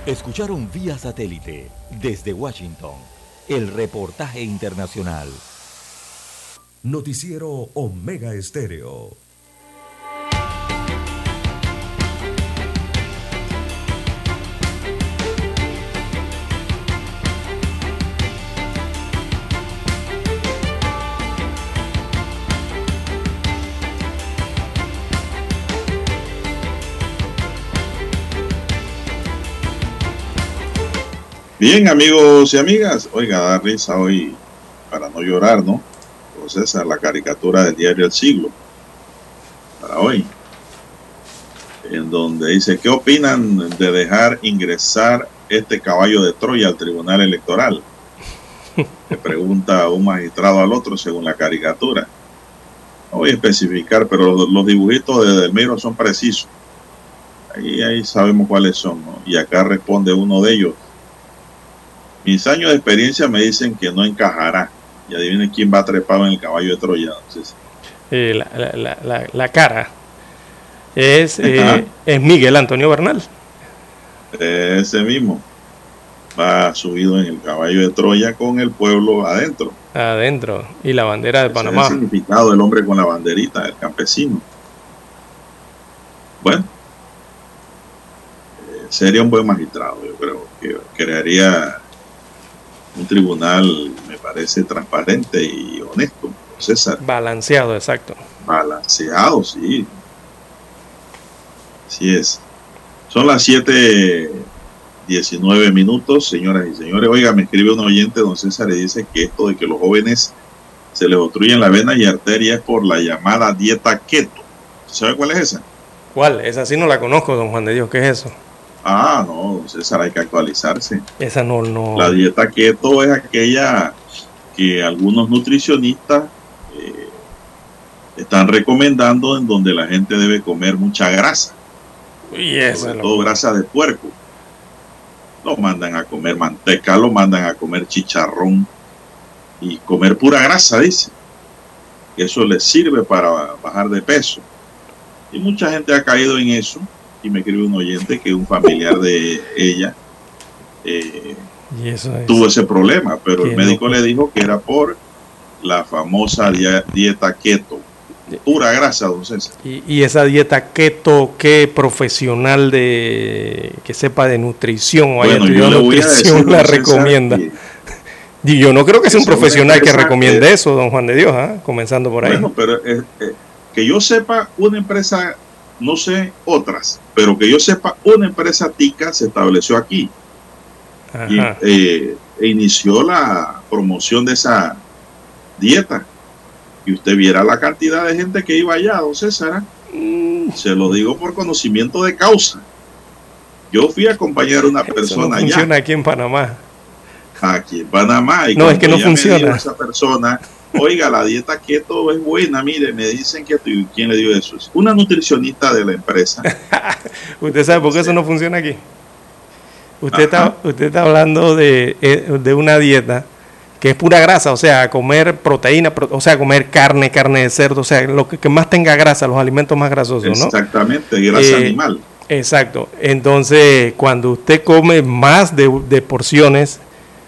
Escucharon vía satélite desde Washington el reportaje internacional. Noticiero Omega Estéreo. Bien, amigos y amigas, oiga, da risa hoy, para no llorar, ¿no? Pues esa es la caricatura del diario El Siglo, para hoy, en donde dice, ¿qué opinan de dejar ingresar este caballo de Troya al Tribunal Electoral? Le pregunta un magistrado al otro según la caricatura. No voy a especificar, pero los, dibujitos de Delmiro son precisos. Ahí, ahí sabemos cuáles son, ¿no? Y acá responde uno de ellos mis años de experiencia me dicen que no encajará. Y adivinen quién va trepado en el caballo de Troya. Eh, la, la, la, la, cara es, eh, es Miguel Antonio Bernal. Ese mismo. Va subido en el caballo de Troya con el pueblo adentro. Adentro. Y la bandera de Panamá. Es el significado del hombre con la banderita, el campesino. Bueno. Eh, sería un buen magistrado, yo creo. Que crearía un tribunal, me parece, transparente y honesto, César. Balanceado, exacto. Balanceado, sí. Así es. Son las 7:19 minutos, señoras y señores. Oiga, me escribe un oyente, don César, y dice que esto de que los jóvenes se les obstruyen la vena y arteria es por la llamada dieta keto. ¿Sabe cuál es esa? ¿Cuál? Esa sí no la conozco, don Juan de Dios. ¿Qué es eso? Ah, no, César, hay que actualizarse. Esa no, no. La dieta keto es aquella que algunos nutricionistas eh, están recomendando en donde la gente debe comer mucha grasa. Y eso Sobre todo grasa de puerco. Lo mandan a comer manteca, lo mandan a comer chicharrón y comer pura grasa, dice. Eso les sirve para bajar de peso. Y mucha gente ha caído en eso y me escribe un oyente que un familiar de ella eh, ¿Y eso es? tuvo ese problema, pero el médico loco. le dijo que era por la famosa dieta keto, pura grasa, don César. Y, y esa dieta keto, ¿qué profesional de que sepa de nutrición o haya Bueno, estudiado nutrición decir, la recomienda? que- Y yo no creo que sea un profesional que recomiende que- eso, don Juan de Dios, ¿ah? comenzando por ahí. Bueno, pero eh, eh, que yo sepa, una empresa, no sé otras, pero que yo sepa, una empresa tica se estableció aquí y eh, e inició la promoción de esa dieta. Y usted viera la cantidad de gente que iba allá, don César. ¿ah? Mm. Se lo digo por conocimiento de causa. Yo fui a acompañar a una Eso no persona allá, funciona aquí en Panamá. aquí en Panamá. Y No, es que no funciona. esa persona, oiga, la dieta keto es buena, mire, me dicen que ¿y quién le dio eso? Es Una nutricionista de la empresa. ¿Usted sabe por qué eso no funciona aquí? Usted está, usted está hablando de, eh, de una dieta que es pura grasa, o sea, comer proteína, pro- o sea, comer carne, carne de cerdo, o sea, lo que, que más tenga grasa, los alimentos más grasosos, ¿no? Exactamente, grasa Eh, animal. Exacto. Entonces, cuando usted come más de, de porciones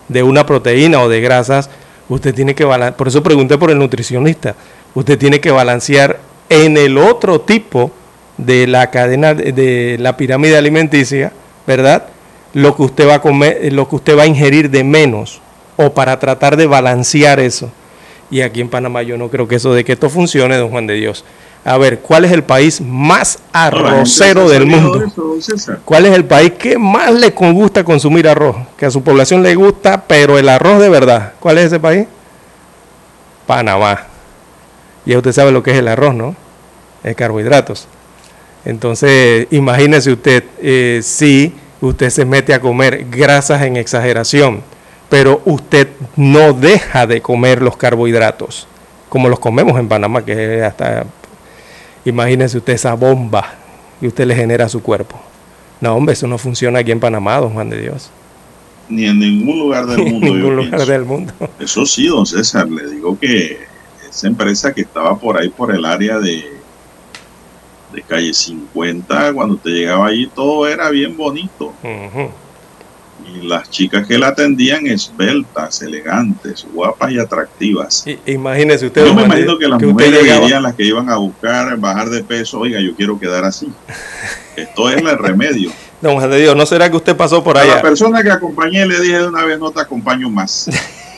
de una proteína o de grasas, usted tiene que balancear. Por eso pregunté por el nutricionista. Usted tiene que balancear en el otro tipo de la cadena de, de la pirámide alimenticia, ¿verdad? Lo que usted va a comer, lo que usted va a ingerir de menos o para tratar de balancear eso. Y aquí en Panamá yo no creo que eso de que esto funcione, don Juan de Dios. A ver, ¿cuál es el país más arrocero del mundo? ¿Cuál es el país que más le gusta consumir arroz? Que a su población le gusta, pero el arroz de verdad. ¿Cuál es ese país? Panamá. Y usted sabe lo que es el arroz, ¿no? Es carbohidratos. Entonces, imagínese usted eh, si usted se mete a comer grasas en exageración, pero usted no deja de comer los carbohidratos, como los comemos en Panamá, que hasta, imagínese usted esa bomba que usted le genera a su cuerpo. No, hombre, eso no funciona aquí en Panamá, don Juan de Dios. Ni en ningún lugar del mundo. En ningún lugar del mundo. Eso sí, don César, le digo que esa empresa que estaba por ahí, por el área de, de calle 50, cuando te llegaba allí todo era bien bonito. Y las chicas que la atendían esbeltas, elegantes, guapas y atractivas. imagínese usted. Yo me imagino que las mujeres dirían las que iban a buscar bajar de peso, oiga, yo quiero quedar así. Esto es el remedio. Don Juan de Dios, ¿no será que usted pasó por allá? A la persona que acompañé le dije de una vez, no te acompaño más.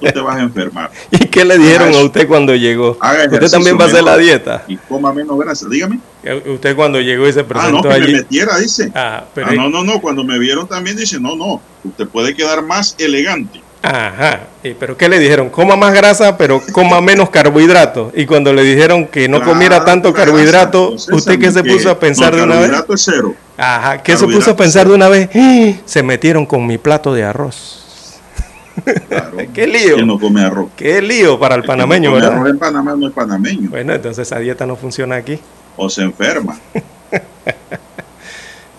Tú te vas a enfermar. ¿Y qué le dijeron a usted cuando llegó? ¿Usted también va a hacer la dieta? Y coma menos grasa, dígame. Usted cuando llegó y se presentó ah, no, que allí. me metiera, dice. Ah, pero ah, no, no, no, cuando me vieron también dice, no, no, usted puede quedar más elegante. Ajá, pero ¿qué le dijeron? Coma más grasa, pero coma menos carbohidratos. Y cuando le dijeron que no comiera tanto carbohidrato, ¿usted qué se puso a pensar de una vez? Carbohidrato es cero. Ajá, ¿qué se puso a pensar de una vez? Se metieron con mi plato de arroz. Claro. Qué lío. ¿Quién no come arroz? Qué lío para el, El panameño, no come ¿verdad? arroz en Panamá no es panameño. Bueno, entonces esa dieta no funciona aquí. O se enferma.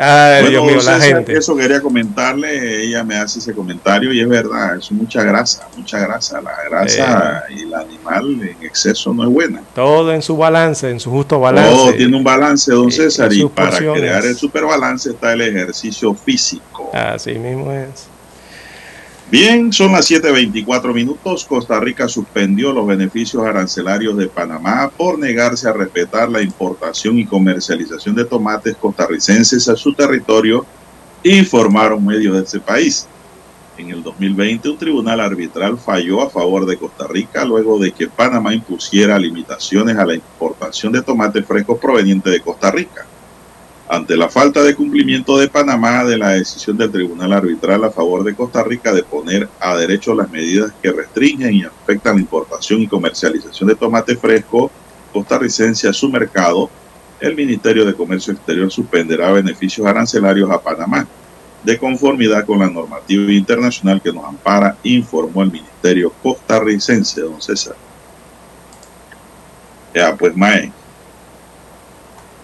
Ay, Bueno, Dios mío, la César, gente. Eso quería comentarle, ella me hace ese comentario y es verdad, es mucha grasa, mucha grasa. La grasa y el animal en exceso no es buena. Todo en su balance, en su justo balance. Todo tiene un balance, don Eh, César, y para porciones. crear el superbalance está el ejercicio físico. Así mismo es. Bien, son las 7.24 minutos. Costa Rica suspendió los beneficios arancelarios de Panamá por negarse a respetar la importación y comercialización de tomates costarricenses a su territorio, informaron medios de ese país. En el 2020, un tribunal arbitral falló a favor de Costa Rica luego de que Panamá impusiera limitaciones a la importación de tomates frescos provenientes de Costa Rica. Ante la falta de cumplimiento de Panamá de la decisión del Tribunal Arbitral a favor de Costa Rica de poner a derecho las medidas que restringen y afectan la importación y comercialización de tomate fresco costarricense a su mercado, el Ministerio de Comercio Exterior suspenderá beneficios arancelarios a Panamá, de conformidad con la normativa internacional que nos ampara, informó el Ministerio costarricense, don César. Ya, pues, Mae.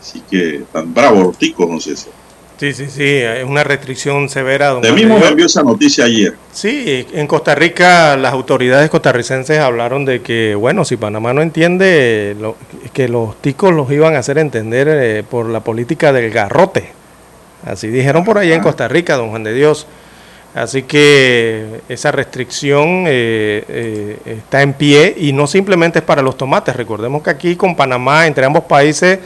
Así que tan bravo los ticos, don César. Sí, sí, sí, es una restricción severa. don de mismo me envió esa noticia ayer. Sí, en Costa Rica las autoridades costarricenses hablaron de que, bueno, si Panamá no entiende, lo- que los ticos los iban a hacer entender eh, por la política del garrote. Así dijeron por allá en Costa Rica, don Juan de Dios. Así que esa restricción eh, eh, está en pie y no simplemente es para los tomates. Recordemos que aquí con Panamá, entre ambos países,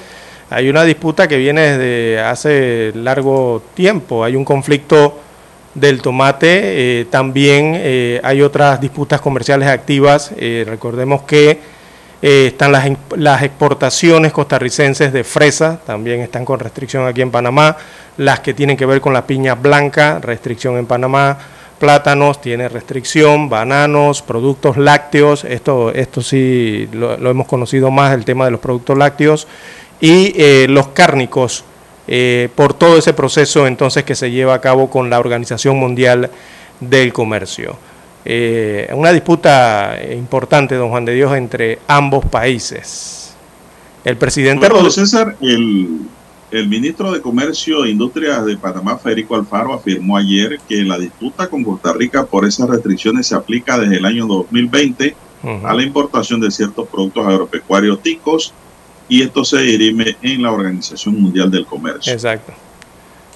hay una disputa que viene desde hace largo tiempo. Hay un conflicto del tomate. eh, también eh, hay otras disputas comerciales activas. eh, recordemos que están las, in- las exportaciones costarricenses de fresa, también están con restricción aquí en Panamá. Las que tienen que ver con la piña blanca, restricción en Panamá. Plátanos tiene restricción, bananos, productos lácteos, esto, esto sí lo hemos conocido más, el tema de los productos lácteos, y eh, los cárnicos, eh, por todo ese proceso entonces que se lleva a cabo con la Organización Mundial del Comercio. Eh, una disputa importante, don Juan de Dios, entre ambos países. El presidente Bueno, César, el, el ministro de Comercio e Industrias de Panamá, Federico Alfaro, afirmó ayer que la disputa con Costa Rica por esas restricciones se aplica desde el año 2020 Ujú. a la importación de ciertos productos agropecuarios ticos y esto se dirime en la Organización Mundial del Comercio. Exacto.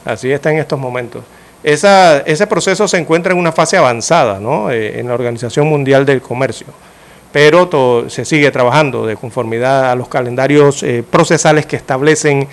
Así está en estos momentos. Esa, ese proceso se encuentra en una fase avanzada ¿no? Eh, en la Organización Mundial del Comercio. pero se sigue trabajando de conformidad a los calendarios procesales que establecen